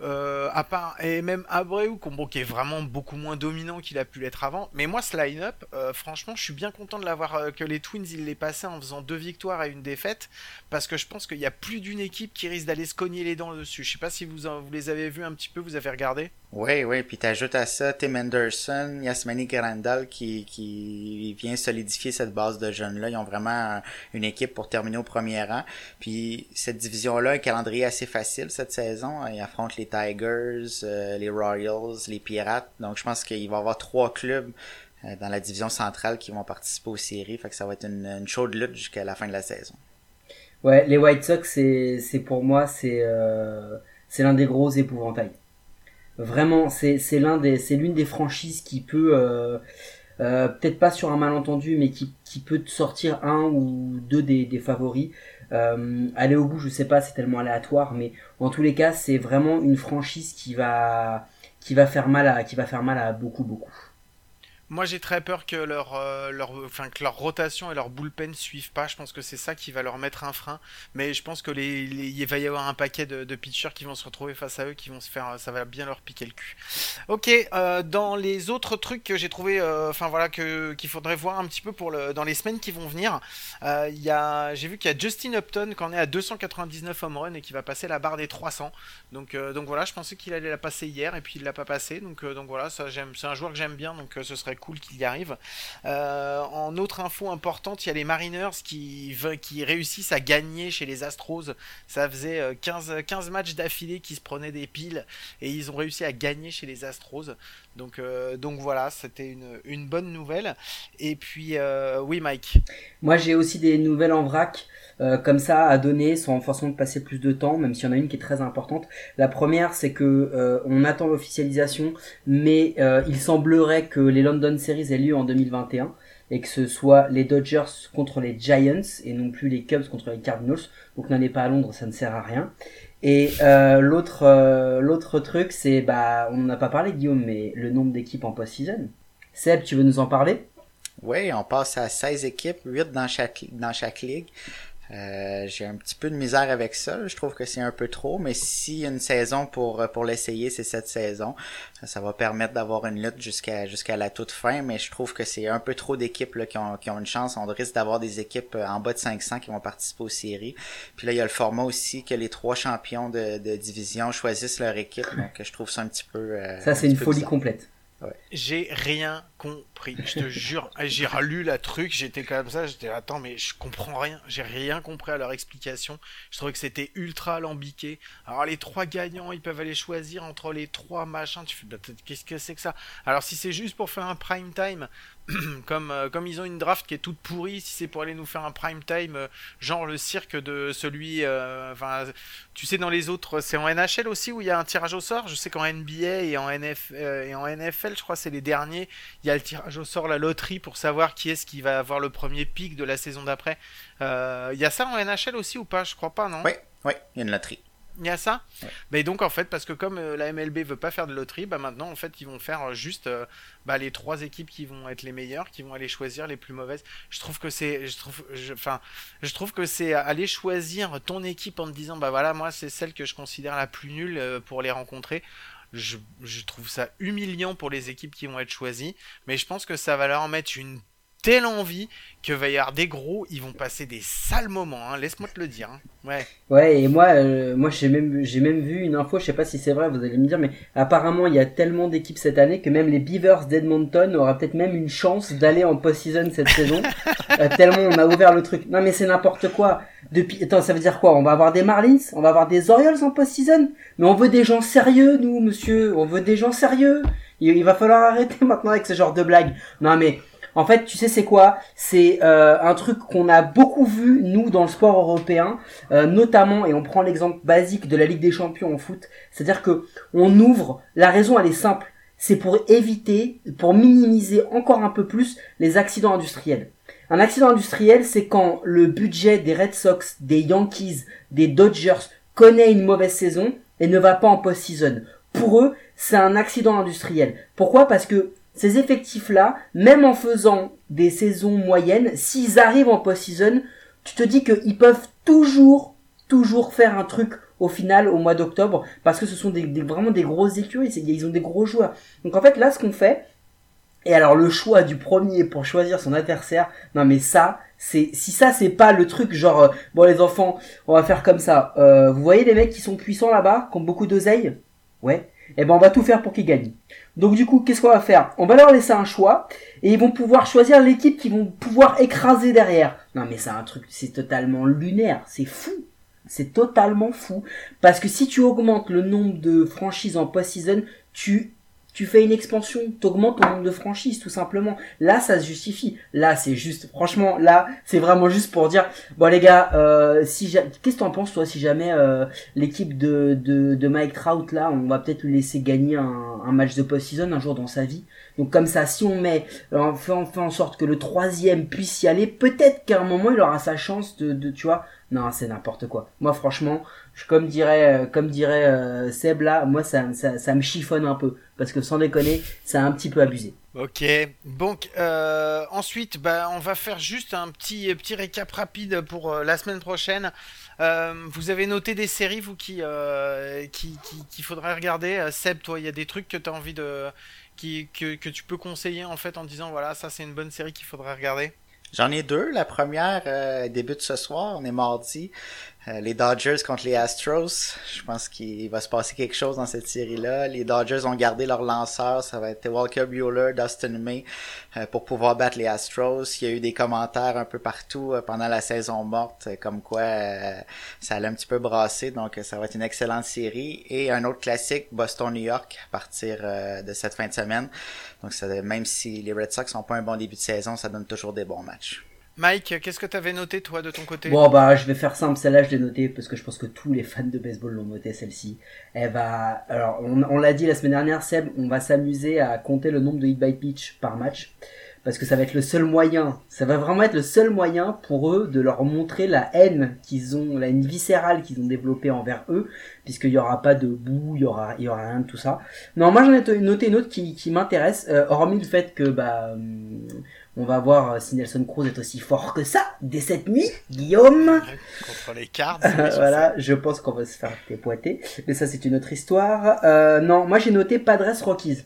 Euh, à part, et même Abreu, qui est vraiment beaucoup moins dominant qu'il a pu l'être avant. Mais moi, ce line-up, euh, franchement, je suis bien content de l'avoir, euh, que les Twins, ils l'aient passé en faisant deux victoires et une défaite. Parce que je pense qu'il y a plus d'une équipe qui risque d'aller se cogner les dents dessus. Je sais pas si vous, vous les avez vus un petit peu, vous avez regardé. Oui, oui, puis t'ajoutes à ça Tim Anderson, Yasmani Grandal qui, qui vient solidifier cette base de jeunes-là. Ils ont vraiment une équipe pour terminer au premier rang. Puis cette division-là, un calendrier assez facile cette saison. Ils affrontent les Tigers, euh, les Royals, les Pirates. Donc je pense qu'il va avoir trois clubs euh, dans la division centrale qui vont participer aux séries. Fait que ça va être une, chaude lutte jusqu'à la fin de la saison. Ouais, les White Sox, c'est, pour moi, c'est, euh, l'un des gros épouvantails. Vraiment, c'est, c'est l'un des, l'une des franchises qui peut, euh, euh, peut-être pas sur un malentendu, mais qui, qui peut te sortir un ou deux des, des favoris. Aller au bout, je sais pas, c'est tellement aléatoire, mais en tous les cas, c'est vraiment une franchise qui va, qui va faire mal à, qui va faire mal à beaucoup, beaucoup. Moi, j'ai très peur que leur, euh, leur, enfin, que leur rotation et leur bullpen suivent pas. Je pense que c'est ça qui va leur mettre un frein. Mais je pense que les, il va y avoir un paquet de, pitchers qui vont se retrouver face à eux, qui vont se faire, ça va bien leur piquer le cul. Ok, euh, dans les autres trucs que j'ai trouvé, euh, enfin voilà, que qu'il faudrait voir un petit peu pour le, dans les semaines qui vont venir. Il j'ai vu qu'il y a Justin Upton qui en est à 299 home run et qui va passer la barre des 300. Donc, donc voilà, je pensais qu'il allait la passer hier et puis il l'a pas passé. Donc, donc voilà, c'est un joueur que j'aime bien, donc ce serait cool qu'il y arrive. Euh, en autre info importante, il y a les Mariners qui, réussissent à gagner chez les Astros. Ça faisait euh, 15, 15 matchs d'affilée qui se prenaient des piles et ils ont réussi à gagner chez les Astros. Donc, euh, donc voilà, c'était une, bonne nouvelle. Et puis, euh, oui, Mike. Moi, j'ai aussi des nouvelles en vrac, euh, comme ça, à donner, sans forcément passer plus de temps, même s'il y en a une qui est très importante. La première, c'est que on attend l'officialisation, mais il semblerait que les London Series aient lieu en 2021 et que ce soit les Dodgers contre les Giants et non plus les Cubs contre les Cardinals. Donc n'allez pas à Londres, ça ne sert à rien. Et euh, l'autre euh, l'autre truc, c'est bah on n'en a pas parlé Guillaume, mais le nombre d'équipes en post-season. Seb, tu veux nous en parler? Oui, on passe à 16 équipes, 8 dans chaque, dans chaque ligue. Euh, j'ai un petit peu de misère avec ça. Je trouve que c'est un peu trop, mais a une saison pour, pour l'essayer, c'est cette saison. Ça va permettre d'avoir une lutte jusqu'à jusqu'à la toute fin, mais je trouve que c'est un peu trop d'équipes qui, ont, qui ont une chance. On risque d'avoir des équipes euh, en bas de 500 qui vont participer aux séries. Puis là, il y a le format aussi que les trois champions de, de division choisissent leur équipe. Donc, je trouve ça un petit peu... euh, Ça, c'est une folie bizarre. complète. J'ai rien compris, je te jure. J'ai relu la truc, j'étais comme ça, j'étais attends, mais je comprends rien. J'ai rien compris à leur explication. Je trouvais que c'était ultra alambiqué. Alors les trois gagnants, ils peuvent aller choisir entre les trois machins. Tu fais, bah, qu'est-ce que c'est que ça? Alors si c'est juste pour faire un prime time, comme, euh, comme ils ont une draft qui est toute pourrie, si c'est pour aller nous faire un prime time, euh, genre le cirque de celui, euh, enfin, tu sais, dans les autres, c'est en NHL aussi où il y a un tirage au sort? Je sais qu'en NBA et en, NF, et en NFL, je crois c'est les derniers, il y a le tirage au sort, la loterie pour savoir qui est-ce qui va avoir le premier pic de la saison d'après. Il y a ça en NHL aussi ou pas? Je crois pas, non? Oui, oui, il y a une loterie. Il y a ça. Bah, et donc en fait, parce que comme euh, la MLB veut pas faire de loterie, bah maintenant en fait ils vont faire euh, juste euh, bah, les trois équipes qui vont être les meilleures, qui vont aller choisir les plus mauvaises. Je trouve que c'est, je trouve, je- enfin, je, trouve que c'est aller choisir ton équipe en te disant bah voilà moi c'est celle que je considère la plus nulle euh, pour les rencontrer. Je, je trouve ça humiliant pour les équipes qui vont être choisies, mais je pense que ça va leur mettre une telle envie que va y avoir des gros, ils vont passer des sales moments. Hein, Laisse-moi te le dire. hein. Ouais. Ouais, et moi, euh, moi j'ai même, j'ai même vu une info, je sais pas si c'est vrai, vous allez me dire, mais apparemment il y a tellement d'équipes cette année que même les Beavers d'Edmonton aura peut-être même une chance d'aller en post-season cette saison. Euh, tellement on a ouvert le truc. Non mais c'est n'importe quoi. Depuis, attends, ça veut dire quoi? On va avoir des Marlins, on va avoir des Orioles en post-season? Mais on veut des gens sérieux, nous, monsieur. On veut des gens sérieux. Il, il va falloir arrêter maintenant avec ce genre de blagues. Non mais en fait, tu sais c'est quoi? C'est euh, un truc qu'on a beaucoup vu nous dans le sport européen, euh, notamment et on prend l'exemple basique de la Ligue des Champions en foot, c'est-à-dire que on ouvre. La raison elle est simple, c'est pour éviter, pour minimiser encore un peu plus les accidents industriels. Un accident industriel, c'est quand le budget des Red Sox, des Yankees, des Dodgers connaît une mauvaise saison et ne va pas en post-season. Pour eux, c'est un accident industriel. Pourquoi? Parce que ces effectifs-là, même en faisant des saisons moyennes, s'ils arrivent en post-season, tu te dis qu'ils peuvent toujours, toujours faire un truc au final au mois d'octobre parce que ce sont des, vraiment des grosses écuries, ils ont des gros joueurs. Donc en fait là, ce qu'on fait, et alors le choix du premier pour choisir son adversaire, non mais ça, c'est si ça c'est pas le truc genre euh, bon les enfants, on va faire comme ça. Euh, vous voyez les mecs qui sont puissants là-bas, qui ont beaucoup d'oseille, ouais. Et ben on va tout faire pour qu'ils gagnent. Donc du coup, qu'est-ce qu'on va faire? On va leur laisser un choix et ils vont pouvoir choisir l'équipe qu'ils vont pouvoir écraser derrière. Non mais c'est un truc, c'est totalement lunaire, c'est fou. C'est totalement fou. Parce que si tu augmentes le nombre de franchises en post-season, tu, tu fais une expansion, tu augmentes ton nombre de franchises, tout simplement. Là, ça se justifie. Là, c'est juste, franchement, là, c'est vraiment juste pour dire, bon les gars, euh, si qu'est-ce que t'en penses toi si jamais euh, l'équipe de, Mike Trout là, on va peut-être lui laisser gagner un, match de post-season un jour dans sa vie? Donc comme ça, si on met, on fait, on fait en sorte que le troisième puisse y aller, peut-être qu'à un moment il aura sa chance de, de tu vois? Non, c'est n'importe quoi. Moi, franchement, je, comme dirait, euh, comme dirait euh, Seb là, moi ça, ça, ça me chiffonne un peu parce que sans déconner, c'est un petit peu abusé. Ok. Donc euh, ensuite, bah, on va faire juste un petit petit récap rapide pour euh, la semaine prochaine. Euh, vous avez noté des séries vous qui euh, qui qui- qu'il faudrait regarder. Euh, Seb, toi, il y a des trucs que tu as envie de qui que, que tu peux conseiller en fait en disant voilà ça c'est une bonne série qu'il faudrait regarder? J'en ai deux. La première euh, débute ce soir, on est mardi. Euh, les Dodgers contre les Astros. Je pense qu'il va se passer quelque chose dans cette série-là. Les Dodgers ont gardé leur lanceur. Ça va être Walker Bueller, Dustin May euh, pour pouvoir battre les Astros. Il y a eu des commentaires un peu partout euh, pendant la saison morte, comme quoi ça allait un petit peu brasser. Donc ça va être une excellente série. Et un autre classique, Boston-New York, à partir de cette fin de semaine. Donc ça, même si les Red Sox n'ont pas un bon début de saison, ça donne toujours des bons matchs. Mike, qu'est-ce que tu avais noté toi de ton côté? Bon bah je vais faire simple, celle-là je l'ai notée parce que je pense que tous les fans de baseball l'ont notée celle-ci. Elle va, alors on, l'a dit la semaine dernière, Seb, on va s'amuser à compter le nombre de hit by pitch par match parce que ça va être le seul moyen, ça va vraiment être le seul moyen pour eux de leur montrer la haine qu'ils ont, la haine viscérale qu'ils ont développée envers eux, puisqu'il y aura pas de boue, il y aura, y aura rien de tout ça. Non, moi j'en ai noté une autre qui, qui m'intéresse, euh, hormis le fait que bah hum, on va voir euh, si Nelson Cruz est aussi fort que ça dès cette nuit, Guillaume. Contre les Cards. voilà, je pense qu'on va se faire dépoiter, mais ça c'est une autre histoire. Euh, non, moi j'ai noté Padres Rockies.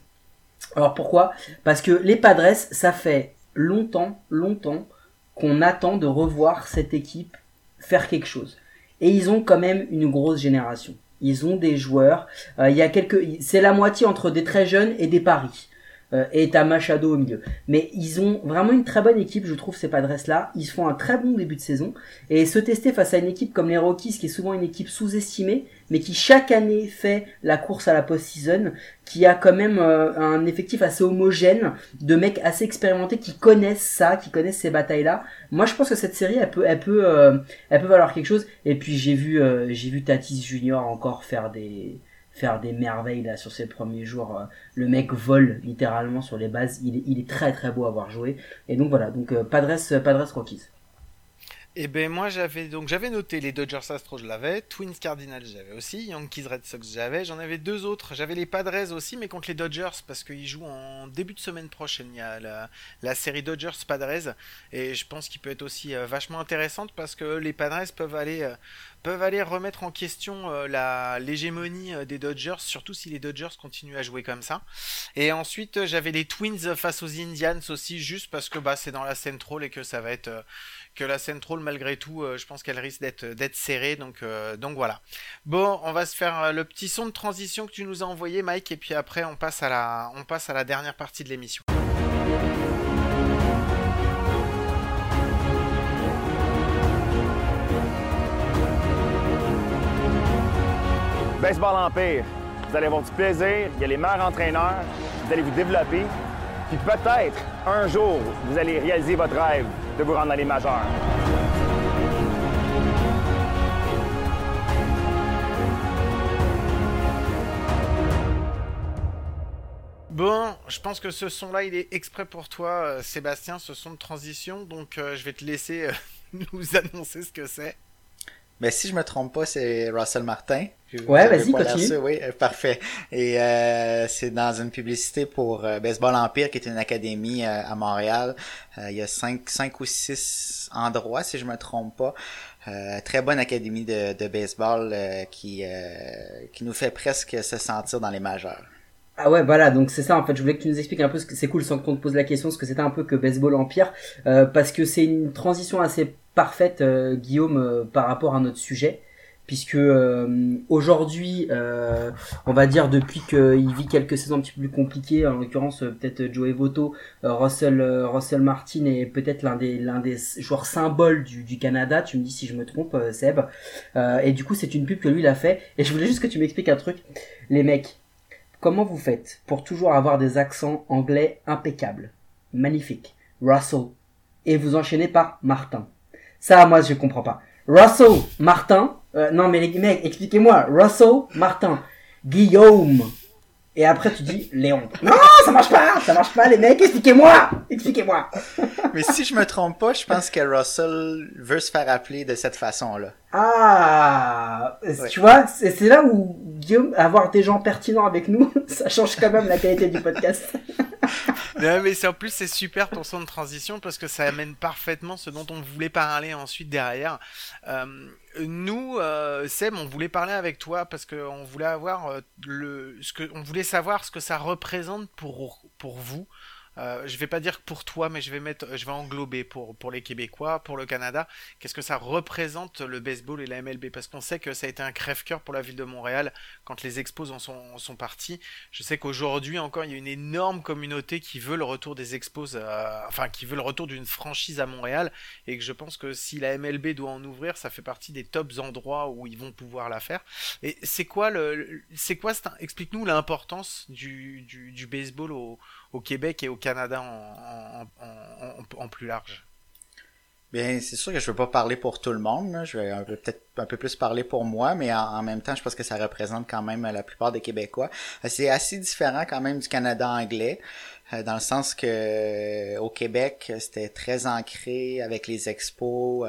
Alors pourquoi? Parce que les Padres, ça fait longtemps, longtemps qu'on attend de revoir cette équipe faire quelque chose. Et ils ont quand même une grosse génération. Ils ont des joueurs. euh, il y a quelques, c'est la moitié entre des très jeunes et des paris. Euh, et t'as Machado au milieu. Mais ils ont vraiment une très bonne équipe, je trouve, ces Padres-là. Ils font un très bon début de saison. Et se tester face à une équipe comme les Rockies, qui est souvent une équipe sous-estimée, mais qui chaque année fait la course à la post-season, qui a quand même euh, un effectif assez homogène, de mecs assez expérimentés qui connaissent ça, qui connaissent ces batailles-là. Moi, je pense que cette série, elle peut, elle euh, elle peut valoir quelque chose. Et puis j'ai vu, j'ai vu Tatis Junior encore faire des faire des merveilles là sur ses premiers jours. Euh, Le mec vole littéralement sur les bases. Il est, très très beau à voir jouer. Et donc voilà, donc euh, Padres, Padres Rockies. Et ben moi j'avais donc j'avais noté les Dodgers Astros je l'avais, Twins Cardinals j'avais aussi, Yankees Red Sox j'avais, j'en avais deux autres, j'avais les Padres aussi mais contre les Dodgers parce qu'ils jouent en début de semaine prochaine, il y a la, la série Dodgers Padres et je pense qu'il peut être aussi euh, vachement intéressante parce que les Padres peuvent aller peuvent aller remettre en question euh, l'hégémonie euh, des Dodgers surtout si les Dodgers continuent à jouer comme ça. Et ensuite euh, j'avais les Twins face aux Indians aussi juste parce que bah c'est dans la Central et que ça va être que la Central malgré tout je pense qu'elle risque d'être serrée donc donc voilà. Bon, on va se faire le petit son de transition que tu nous as envoyé Mike et puis après on passe à la on passe à la dernière partie de l'émission. Baseball Empire. Vous allez avoir du plaisir, il y a les meilleurs entraîneurs, vous allez vous développer, puis peut-être un jour, vous allez réaliser votre rêve de vous rendre dans les majeurs. Bon, je pense que ce son-là, il est exprès pour toi, euh, Sébastien, ce son de transition. Donc, euh, je vais te laisser euh, nous annoncer ce que c'est. Mais si je me trompe pas, c'est Russell Martin. Ouais, vas-y, continue. Oui, euh, parfait. Et euh, c'est dans une publicité pour euh, Baseball Empire, qui est une académie euh, à Montréal. Il y a cinq, cinq ou six endroits, si je me trompe pas. Euh, très bonne académie de, de baseball euh, qui, euh, qui nous fait presque se sentir dans les majeurs. Ah ouais, voilà, donc c'est ça en fait, je voulais que tu nous expliques un peu ce que c'est cool sans qu'on te pose la question, ce que c'était un peu que Baseball Empire, euh, parce que c'est une transition assez parfaite, euh, Guillaume, euh, par rapport à notre sujet, puisque euh, aujourd'hui, euh, on va dire depuis qu'il vit quelques saisons un petit peu plus compliquées, en l'occurrence euh, peut-être Joey Votto, Russell, Russell Martin est peut-être l'un des, l'un des joueurs symboles du, du Canada, tu me dis si je me trompe Seb, et du coup c'est une pub que lui il a fait, et je voulais juste que tu m'expliques un truc, les mecs, Comment vous faites pour toujours avoir des accents anglais impeccables, magnifiques, Russell, et vous enchaînez par Martin. Ça, moi, je comprends pas. Russell, Martin, euh, non mais les mecs, expliquez-moi, Russell, Martin, Guillaume, et après tu dis Léon. Non, ça marche pas, ça marche pas les mecs, expliquez-moi, expliquez-moi. Mais si je me trompe pas, je pense que Russell veut se faire appeler de cette façon-là. Ah, tu vois, c'est c'est là où Guillaume, avoir des gens pertinents avec nous, ça change quand même la qualité du podcast. Non, mais c'est en plus c'est super ton son de transition parce que ça amène parfaitement ce dont on voulait parler ensuite derrière. Euh, nous, euh, on voulait parler avec toi parce que on voulait avoir euh, le, ce que, on voulait savoir ce que ça représente pour pour vous. Euh, je vais pas dire pour toi, mais je vais mettre, je vais englober pour pour les Québécois, pour le Canada. Qu'est-ce que ça représente le baseball et la MLB Parce qu'on sait que ça a été un crève-cœur pour la ville de Montréal quand les expos en sont, en sont partis. Je sais qu'aujourd'hui encore, il y a une énorme communauté qui veut le retour des expos, euh, enfin qui veut le retour d'une franchise à Montréal, et que je pense que si la MLB doit en ouvrir, ça fait partie des tops endroits où ils vont pouvoir la faire. Et c'est quoi le, c'est quoi, explique-nous l'importance du, du, du baseball au, au Québec et au Canada en, plus large. Bien, c'est sûr que je veux pas parler pour tout le monde. Je vais peut-être un peu plus parler pour moi, mais en, même temps, je pense que ça représente quand même la plupart des Québécois. Euh, C'est assez différent quand même du Canada anglais, euh, dans le sens que euh, au Québec, c'était très ancré avec les expos.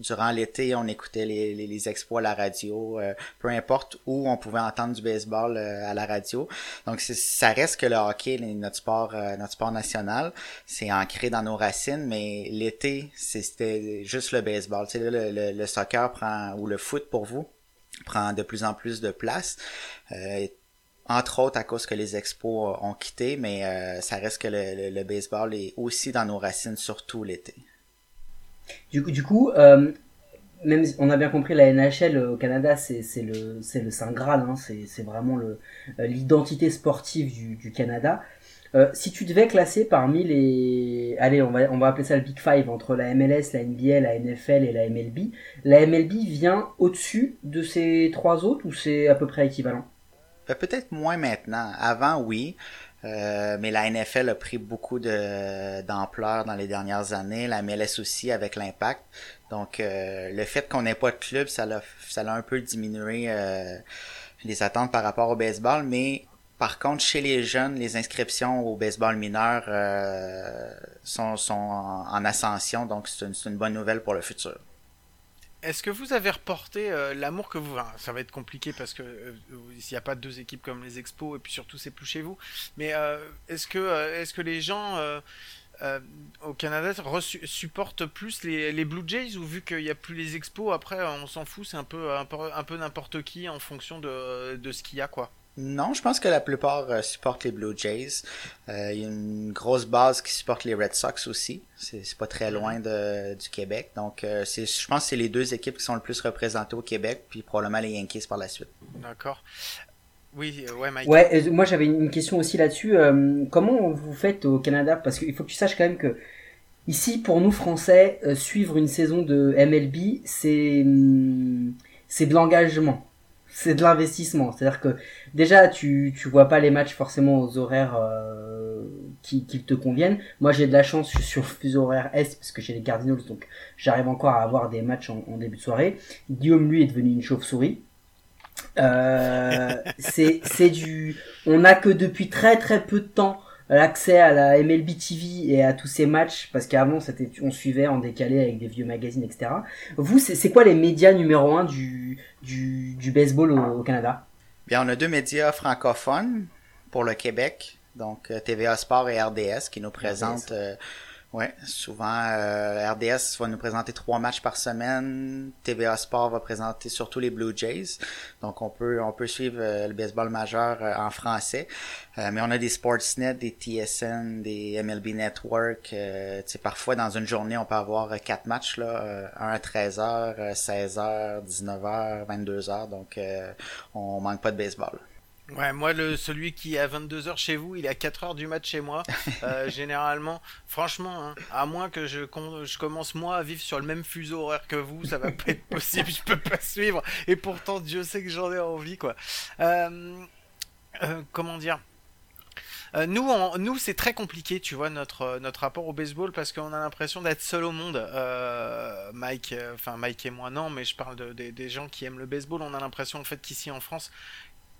Durant l'été, on écoutait les, les, à la radio, euh, peu importe où on pouvait entendre du baseball euh, à la radio. Donc ça reste que le hockey, notre sport, euh, notre sport national, c'est ancré dans nos racines, mais l'été, c'était juste le baseball. Tu sais, le, le, le soccer prend, ou le foot pour vous, prend de plus en plus de place. Euh, entre autres à cause que les expos ont quitté, mais euh, ça reste que le, le, le baseball est aussi dans nos racines, surtout l'été. Du coup, du coup euh, même on a bien compris, la NHL au Canada, c'est le le saint graal, hein, c'est vraiment euh, l'identité sportive du, du Canada. Euh, si tu devais classer parmi les, allez, on va on va appeler ça le Big Five entre la MLS, la NBA, la NFL et la MLB, la MLB vient au-dessus de ces trois autres ou c'est à peu près équivalent? Euh, Peut-être moins maintenant. Avant, oui. Euh, mais la NFL a pris beaucoup de d'ampleur dans les dernières années, la MLS aussi avec l'impact. Donc euh, le fait qu'on n'ait pas de club, ça l'a ça l'a un peu diminué euh, les attentes par rapport au baseball, mais Par contre, chez les jeunes, les inscriptions au baseball mineur euh, sont, sont en, en ascension, donc c'est une, c'est une bonne nouvelle pour le futur. Est-ce que vous avez reporté euh, l'amour que vous... ça va être compliqué parce que euh, s'il n'y a pas deux équipes comme les Expos et puis surtout c'est plus chez vous. Mais euh, est-ce que est-ce que les gens au Canada supportent plus les, les Blue Jays ou vu qu'il n'y a plus les Expos après on s'en fout c'est un peu un peu, un peu n'importe qui en fonction de, de ce qu'il y a quoi? Non, je pense que la plupart euh, supportent les Blue Jays. Euh, il y a une grosse base qui supporte les Red Sox aussi. C'est pas très loin de, du Québec. Donc, euh, je pense que c'est les deux équipes qui sont le plus représentées au Québec, puis probablement les Yankees par la suite. D'accord. Oui, ouais Mike. Ouais, euh, moi j'avais une question aussi là-dessus. Euh, comment vous faites au Canada? Parce qu'il faut que tu saches quand même que ici, pour nous Français, euh, suivre une saison de MLB, c'est hum, c'est de l'engagement, c'est de l'investissement. C'est-à-dire que déjà, tu tu vois pas les matchs forcément aux horaires euh, qui, qui te conviennent. Moi, j'ai de la chance, je suis sur le fuseau horaire Est parce que j'ai les Cardinals, donc j'arrive encore à avoir des matchs en, en début de soirée. Guillaume, lui, est devenu une chauve-souris. Euh, c'est c'est du on a que depuis très très peu de temps l'accès à la MLB TV et à tous ces matchs parce qu'avant c'était on suivait en décalé avec des vieux magazines etc vous c'est quoi les médias numéro un du du, du baseball au, au Canada? Bien, on a deux médias francophones pour le Québec, donc euh, TVA Sport et RDS qui nous présentent. euh, ouais, souvent euh, RDS va nous présenter trois matchs par semaine. TVA Sport va présenter surtout les Blue Jays. Donc on peut on peut suivre euh, le baseball majeur euh, en français. Mais on a des Sportsnet, des TSN, des MLB Network. Parfois dans une journée on peut avoir quatre matchs là, un à 13h, 16h, 19h, 22h. Donc on manque pas de baseball. Ouais, moi, le, celui qui est à 22h chez vous, il est à 4h du match chez moi. Euh, généralement, franchement, hein, à moins que je, je commence moi à vivre sur le même fuseau horaire que vous, ça va pas être possible, je peux pas suivre. Et pourtant, Dieu sait que j'en ai envie, quoi. Euh, euh, comment dire? Euh, nous, on- nous c'est très compliqué, tu vois, notre, notre rapport au baseball parce qu'on a l'impression d'être seul au monde. Euh, Mike, euh, enfin Mike et moi, non, mais je parle de, des- des gens qui aiment le baseball. On a l'impression en fait qu'ici en France,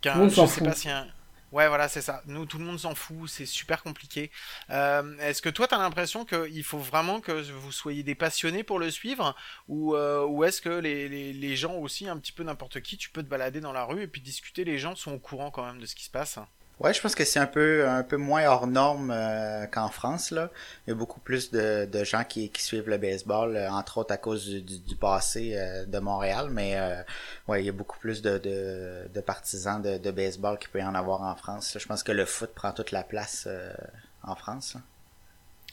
qu'un, je sais fout. pas si un, Ouais, voilà, c'est ça. Nous, tout le monde s'en fout, c'est super compliqué. Euh, Est-ce que toi, tu as l'impression qu'il faut vraiment que vous soyez des passionnés pour le suivre? Ou, euh, ou est-ce que les, les, les gens aussi, un petit peu n'importe qui, tu peux te balader dans la rue et puis discuter, les gens sont au courant quand même de ce qui se passe? Ouais, je pense que c'est un peu un peu moins hors norme euh, qu'en France là. Il y a beaucoup plus de, de gens qui, qui suivent le baseball, euh, entre autres à cause du, du, passé euh, de Montréal, mais euh, ouais, il y a beaucoup plus de, de, de partisans de, de baseball qu'il peut y en avoir en France. Je pense que le foot prend toute la place euh, en France. là.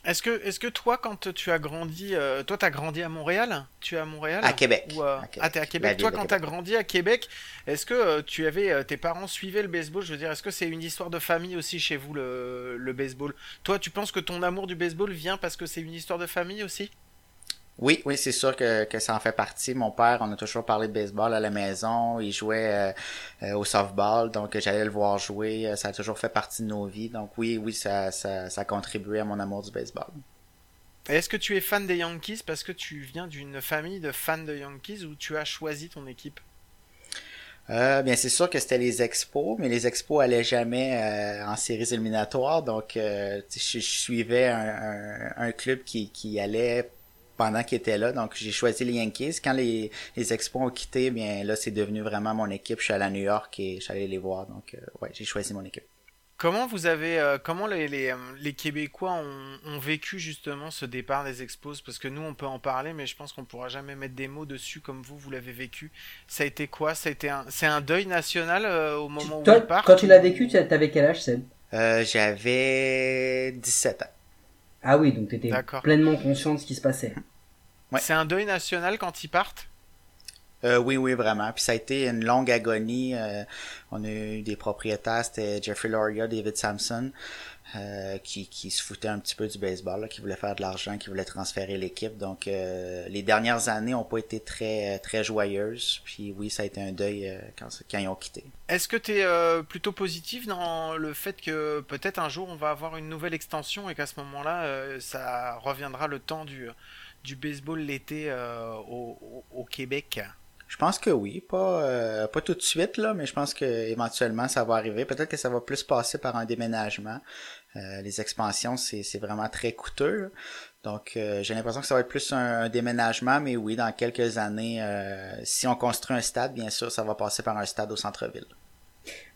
Est-ce que, est-ce que toi, quand tu as grandi, euh, toi, t'as grandi à Montréal? Tu es à Montréal? À Québec. Ou, euh, À Québec. Ah, t'es à Québec. Toi, quand t'as grandi à Québec, est-ce que euh, tu avais, tes parents suivaient le baseball? Je veux dire, est-ce que c'est une histoire de famille aussi chez vous le, le baseball? Toi, tu penses que ton amour du baseball vient parce que c'est une histoire de famille aussi? Oui, oui, c'est sûr que, que ça en fait partie. Mon père, on a toujours parlé de baseball à la maison. Il jouait euh, euh, au softball, donc j'allais le voir jouer. Euh, Ça a toujours fait partie de nos vies. Donc oui, oui, ça, ça, ça a contribué à mon amour du baseball. Est-ce que tu es fan des Yankees parce que tu viens d'une famille de fans de Yankees ou tu as choisi ton équipe? Euh, bien, c'est sûr que c'était les expos, mais les expos allaient jamais euh, en séries éliminatoires. Donc, euh, je, je suivais un, un, un club qui, qui allait pendant qu'il était là. Donc, j'ai choisi les Yankees. Quand les, les expos ont quitté, bien là, c'est devenu vraiment mon équipe. Je suis allé à New York et je suis allé les voir. Donc, euh, ouais, j'ai choisi mon équipe. Comment vous avez, euh, comment les, les, euh, les Québécois ont, ont vécu justement ce départ des expos? Parce que nous, on peut en parler, mais je pense qu'on pourra jamais mettre des mots dessus comme vous, vous l'avez vécu. Ça a été quoi? Ça a été un, c'est un deuil national euh, au moment où Toi, ils partent quand tu l'as vécu, tu avais quel âge, Seb? Euh, j'avais 17 ans. Ah oui, donc tu étais D'accord. pleinement conscient de ce qui se passait. Ouais. C'est un deuil national quand ils partent? Euh, oui, oui, vraiment. Puis ça a été une longue agonie. Euh, on a eu des propriétaires, c'était Jeffrey Loria, David Sampson, euh, qui, qui se foutaient un petit peu du baseball, là, qui voulaient faire de l'argent, qui voulaient transférer l'équipe. Donc euh, les dernières années ont pas été très très joyeuses. Puis oui, ça a été un deuil euh, quand, quand ils ont quitté. Est-ce que tu es plutôt positif dans le fait que peut-être un jour on va avoir une nouvelle extension et qu'à ce moment-là, euh, ça reviendra le temps du, du baseball l'été euh, au, au- au Québec? Je pense que oui, pas euh, pas tout de suite là, mais je pense que éventuellement ça va arriver. Peut-être que ça va plus passer par un déménagement. Euh, les expansions, c'est vraiment très coûteux. Donc euh, j'ai l'impression que ça va être plus un, déménagement, mais oui, dans quelques années, euh, si on construit un stade, bien sûr, ça va passer par un stade au centre-ville.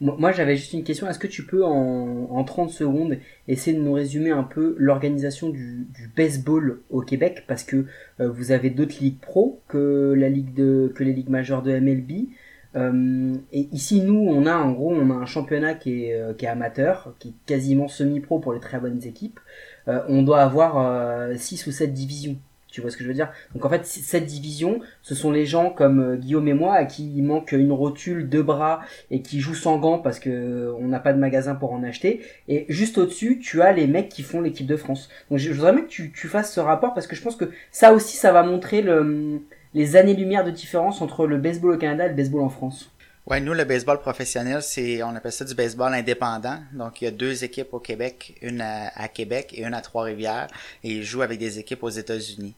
Moi, j'avais juste une question. Est-ce que tu peux, en, en 30 secondes, essayer de nous résumer un peu l'organisation du, baseball au Québec? Parce que vous avez d'autres ligues pro que la ligue que les ligues majeures de MLB. Euh, et ici, nous, on a en gros, on a un championnat qui est, euh, qui est amateur, qui est quasiment semi-pro pour les très bonnes équipes. Euh, on doit avoir 6 ou 7 divisions. Tu vois ce que je veux dire? Donc en fait, cette division, ce sont les gens comme euh, Guillaume et moi à qui il manque une rotule, deux bras et qui jouent sans gants parce que euh, on n'a pas de magasin pour en acheter. Et juste au-dessus, tu as les mecs qui font l'équipe de France. Donc je je voudrais bien que tu, tu fasses ce rapport parce que je pense que ça aussi, ça va montrer le, les années-lumière de différence entre le baseball au Canada et le baseball en France. Ouais, nous, le baseball professionnel, c'est, on appelle ça du baseball indépendant. Donc, il y a deux équipes au Québec, une à, Québec et une à Trois-Rivières, et ils jouent avec des équipes aux États-Unis.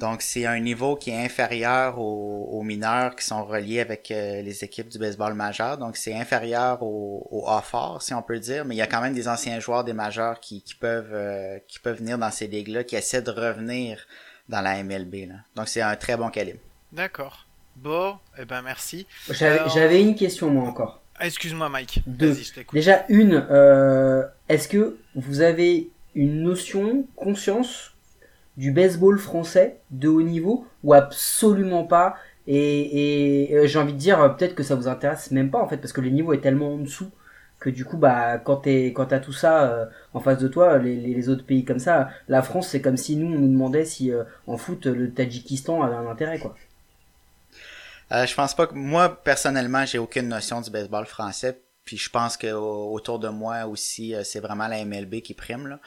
Donc, c'est un niveau qui est inférieur aux, mineurs qui sont reliés avec euh, les équipes du baseball majeur. Donc, c'est inférieur au, au A-fort, si on peut dire, mais il y a quand même des anciens joueurs des majeurs qui, qui peuvent euh, qui peuvent venir dans ces ligues-là, qui essaient de revenir dans la MLB. Là. Donc, c'est un très bon calibre. D'accord. Bon, eh ben merci. J'avais une question moi encore. Ah, Excuse-moi, Mike. Deux. Je. Déjà une, euh, est-ce que vous avez une notion, conscience du baseball français de haut niveau ou absolument pas? Et, et, j'ai envie de dire euh, peut-être que ça vous intéresse même pas en fait parce que le niveau est tellement en dessous que du coup bah quand t'es quand t'as tout ça euh, en face de toi les, autres pays comme ça la France c'est comme si nous on nous demandait si euh, en foot le Tadjikistan avait un intérêt quoi Euh, je pense pas que moi personnellement j'ai aucune notion du baseball français. Puis je pense que au- autour de moi aussi, c'est vraiment la MLB qui prime.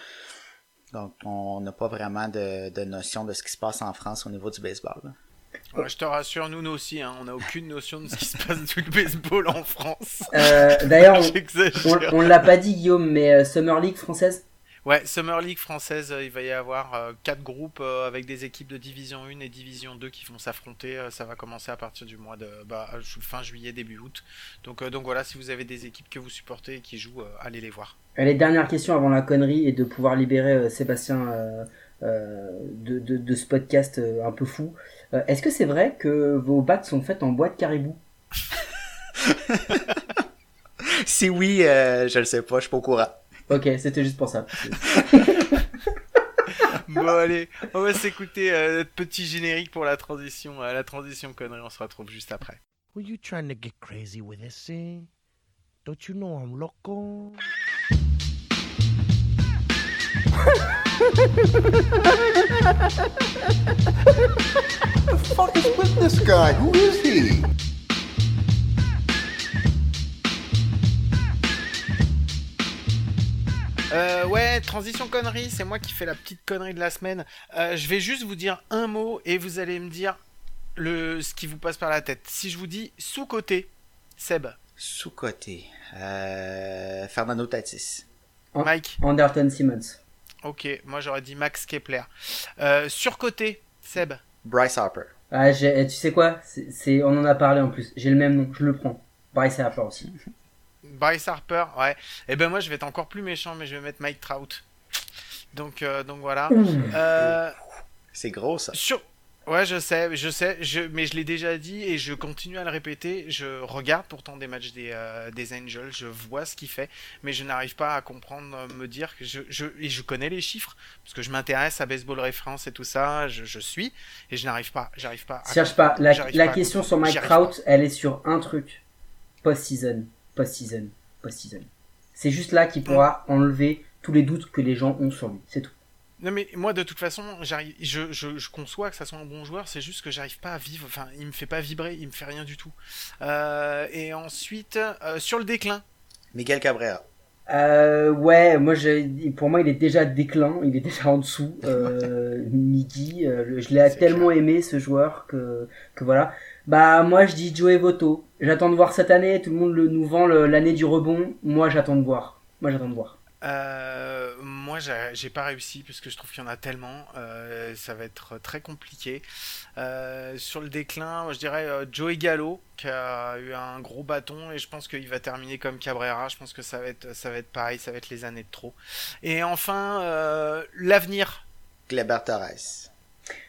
Donc on n'a pas vraiment de, notion de ce qui se passe en France au niveau du baseball. Ouais, je te rassure, nous, nous aussi, hein, on n'a aucune notion de ce qui se passe du baseball en France. euh, d'ailleurs on, on l'a pas dit Guillaume mais euh, Summer League française? Ouais, Summer League française, euh, il va y avoir quatre groupes avec des équipes de Division 1 et Division 2 qui vont s'affronter. Ça va commencer à partir du mois de bah, fin juillet, début août. Donc, donc voilà, si vous avez des équipes que vous supportez et qui jouent, allez les voir. Les dernières questions avant la connerie et de pouvoir libérer Sébastien de, de, de ce podcast un peu fou. Euh, Est-ce que c'est vrai que vos bacs sont faites en bois de caribou? Si oui, euh, je le sais pas, je suis pas au courant. Ok, c'était juste pour ça. Bon allez, on va s'écouter euh, notre petit générique pour la transition, euh, la transition connerie. On se retrouve juste après. Were you trying to get crazy with this, eh? Don't you know I'm loco? fuck is with this guy? Who is he? Euh, ouais, transition connerie, c'est moi qui fais la petite connerie de la semaine. Euh, je vais juste vous dire un mot et vous allez me dire le ce qui vous passe par la tête. Si je vous dis sous-côté, Seb, Sous-côté. Euh, Fernando Tatis. Mike, Anderton Simmons. Ok, moi j'aurais dit Max Kepler. Euh, surcoté, Seb, Bryce Harper. Ah, j'ai- tu sais quoi? C'est, On en a parlé en plus. J'ai le même nom, je le prends. Bryce Harper aussi. Bryce Harper, ouais. Et ben moi je vais être encore plus méchant, mais je vais mettre Mike Trout. Donc, euh, donc voilà. Euh, C'est gros ça. Sur... Ouais, je sais, je sais, je... mais je l'ai déjà dit et je continue à le répéter. Je regarde pourtant des matchs des, euh, des Angels, je vois ce qu'il fait, mais je n'arrive pas à comprendre, euh, me dire que je, je... Et je connais les chiffres, parce que je m'intéresse à baseball référence et tout ça, je, je suis, et je n'arrive pas, j'arrive pas à Cherche pas. La, pas question sur Mike Trout, elle est sur un truc. Post-season. Post-season. Post-season. C'est juste là qu'il pourra enlever tous les doutes que les gens ont sur lui. C'est tout. Non mais moi de toute façon, j'arrive, je, je, je conçois que ça soit un bon joueur, c'est juste que j'arrive pas à vivre, enfin il me fait pas vibrer, il me fait rien du tout. Euh, et ensuite, euh, sur le déclin, Miguel Cabrera. Euh, ouais, moi, pour moi, il est déjà déclin, il est déjà en dessous. Euh, Miggy, euh, je l'ai tellement aimé ce joueur que, que voilà. Bah, moi, je dis Joey Voto. J'attends de voir cette année. Tout le monde le, nous vend l'année du rebond. Moi, j'attends de voir. Moi, j'attends de voir. Euh, moi, j'ai pas réussi puisque je trouve qu'il y en a tellement. Euh, ça va être très compliqué. Euh, sur le déclin, moi, je dirais euh, Joey Gallo qui a eu un gros bâton et je pense qu'il va terminer comme Cabrera. Je pense que ça va être, ça va être pareil, ça va être les années de trop. Et enfin, euh, l'avenir. Kleber Torres.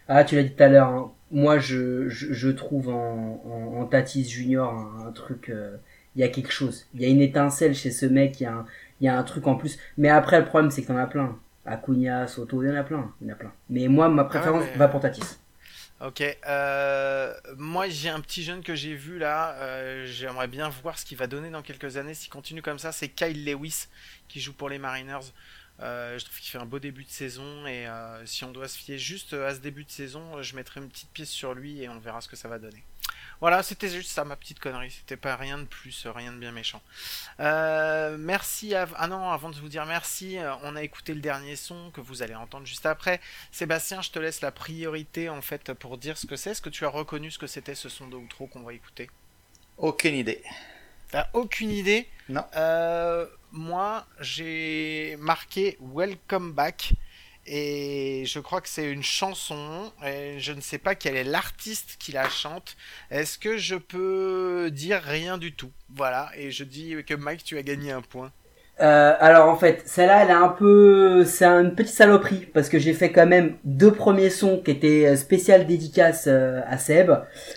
Ah, tu l'as dit tout à l'heure. hein. Moi, je, je, je trouve en, en, en Tatis Junior un, un truc. euh, Il y a quelque chose. Il y a une étincelle chez ce mec. Il y a un, il y a un truc en plus. Mais après, le problème, c'est que t'en as plein. Acuna, Soto, il y en a plein. Il y en a plein. Mais moi, ma préférence mais- va pour Tatis. Ok. Euh, moi, j'ai un petit jeune que j'ai vu là. euh, J'aimerais bien voir ce qu'il va donner dans quelques années. S'il continue comme ça, c'est Kyle Lewis qui joue pour les Mariners. Euh, je trouve qu'il fait un beau début de saison et si on doit se fier juste à ce début de saison, je mettrai une petite pièce sur lui et on verra ce que ça va donner. Voilà, c'était juste ça ma petite connerie. C'était pas rien de plus, rien de bien méchant. Euh, merci. À... Ah non, avant de vous dire merci, euh, on a écouté le dernier son que vous allez entendre juste après. Sébastien, je te laisse la priorité en fait pour dire ce que c'est. Est-ce que tu as reconnu ce que c'était ce son de outro qu'on va écouter? Aucune idée. T'as aucune idée? Non. Euh, moi, j'ai marqué Welcome Back. Et je crois que c'est une chanson. Et je ne sais pas quel est l'artiste qui la chante. Est-ce que je peux dire rien du tout? Voilà. Et je dis que Mike, tu as gagné un point. Euh, alors en fait, celle-là, elle est un peu, c'est une petite saloperie parce que j'ai fait quand même deux premiers sons qui étaient euh, spécial dédicace euh, à Seb.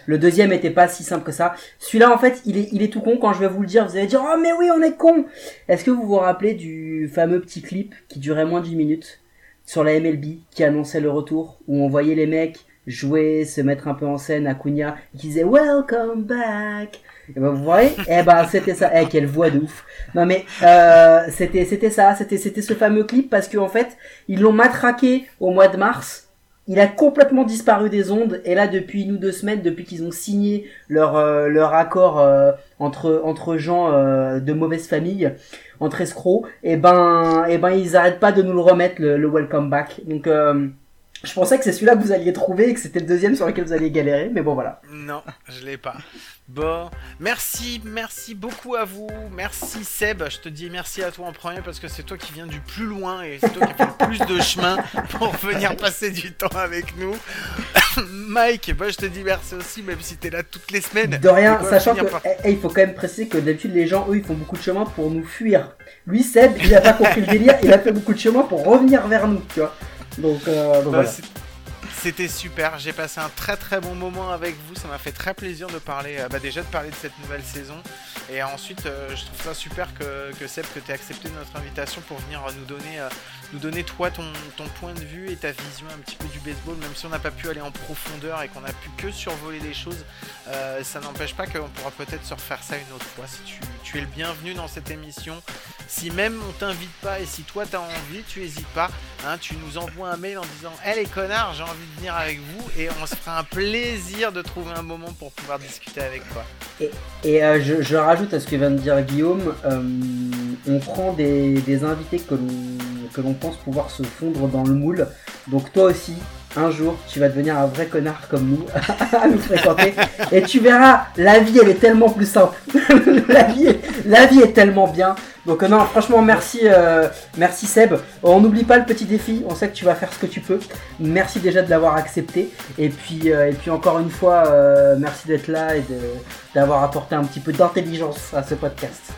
Le deuxième était pas si simple que ça. Celui-là, en fait, il est, il est tout con. Quand je vais vous le dire, vous allez dire oh mais oui, on est con. Est-ce que vous vous rappelez du fameux petit clip qui durait moins d'une minute sur la MLB qui annonçait le retour où on voyait les mecs jouer, se mettre un peu en scène à Cunha qui disait Welcome back. Et ben vous voyez, eh ben c'était ça. Eh quelle voix de. Non mais euh, c'était c'était ça, c'était c'était ce fameux clip parce qu'en fait ils l'ont matraqué au mois de mars. Il a complètement disparu des ondes et là depuis nous deux semaines, depuis qu'ils ont signé leur euh, leur accord euh, entre entre gens euh, de mauvaise famille, entre escrocs, et ben et ben ils arrêtent pas de nous le remettre le, le welcome back. Donc je pensais que c'est celui-là que vous alliez trouver et que c'était le deuxième sur lequel vous alliez galérer, mais bon voilà. Non, je l'ai pas. Bon, merci, merci beaucoup à vous. Merci Seb, je te dis merci à toi en premier parce que c'est toi qui viens du plus loin et c'est toi qui as fait le plus de chemin pour venir passer du temps avec nous. Mike, bah, je te dis merci aussi, même si t'es là toutes les semaines. De rien, sachant que par- eh, eh, il faut quand même préciser que d'habitude les gens eux ils font beaucoup de chemin pour nous fuir. Lui Seb, il a pas compris le délire, il a fait beaucoup de chemin pour revenir vers nous, tu vois. Donc, euh, donc Bah, voilà. c'est- C'était super, j'ai passé un très très bon moment avec vous, ça m'a fait très plaisir de parler, euh, bah déjà de parler de cette nouvelle saison, et ensuite euh, je trouve ça super que, que Seb, que tu aies accepté notre invitation pour venir euh, nous donner, nous donner toi ton, ton point de vue et ta vision un petit peu du baseball, même si on n'a pas pu aller en profondeur et qu'on a pu que survoler les choses, ça n'empêche pas qu'on pourra peut-être se refaire ça une autre fois, si tu, tu es le bienvenu dans cette émission, si même on t'invite pas et si toi t'as envie, tu hésites pas, hein, tu nous envoies un mail en disant Hé les connards, j'ai envie de venir avec vous et on se fera un plaisir de trouver un moment pour pouvoir discuter avec toi. Et euh, je, rajoute à ce que vient de dire Guillaume, euh, on prend des, invités que l'on pense pouvoir se fondre dans le moule. Donc toi aussi, un jour, tu vas devenir un vrai connard comme nous, à nous fréquenter. Et tu verras, la vie, elle est tellement plus simple. la, vie, est- tellement bien. Donc euh, non, franchement, merci, euh, merci Seb. On n'oublie pas le petit défi. On sait que tu vas faire ce que tu peux. Merci déjà de l'avoir accepté. Et puis, euh, et puis encore une fois, merci d'être là et d'avoir apporté un petit peu d'intelligence à ce podcast.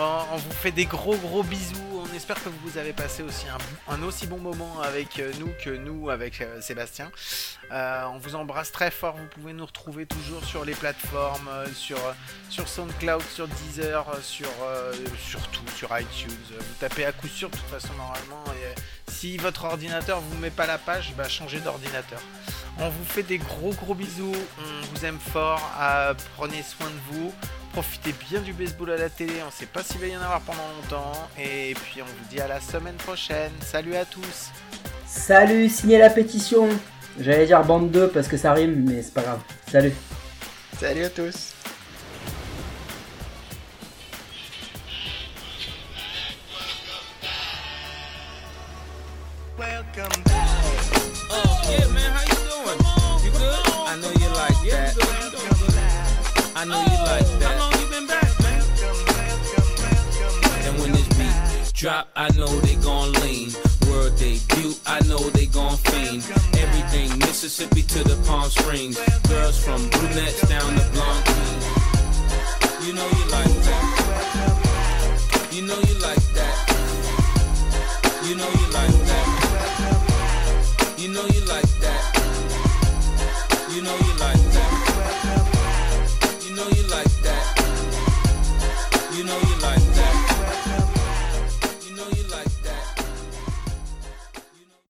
On vous fait des gros gros bisous. Espère que vous avez passé aussi un, aussi bon moment avec euh, nous que nous avec euh, Sébastien. Euh, on vous embrasse très fort. Vous pouvez nous retrouver toujours sur les plateformes, sur, sur SoundCloud, sur Deezer, sur, euh, sur iTunes. Vous tapez à coup sûr de toute façon normalement. Et, si votre ordinateur vous met pas la page, bah changez d'ordinateur. On vous fait des gros gros bisous. On vous aime fort. Prenez soin de vous. Profitez bien du baseball à la télé, on sait pas s'il va y en avoir pendant longtemps. Et puis on vous dit à la semaine prochaine. Salut à tous Salut, signez la pétition. J'allais dire bande 2 parce que ça rime, mais c'est pas grave. Salut. Salut à tous. Welcome back. Oh, yeah, man, how you doing? You good? I know you like that. I know you like drop, I know they gon' lean. World debut, I know they gon' fiend. Everything Mississippi to the Palm Springs. Girls from brunettes down to blonde. You know you like that. You know you like that. You know you like that. You know you like that. You know you like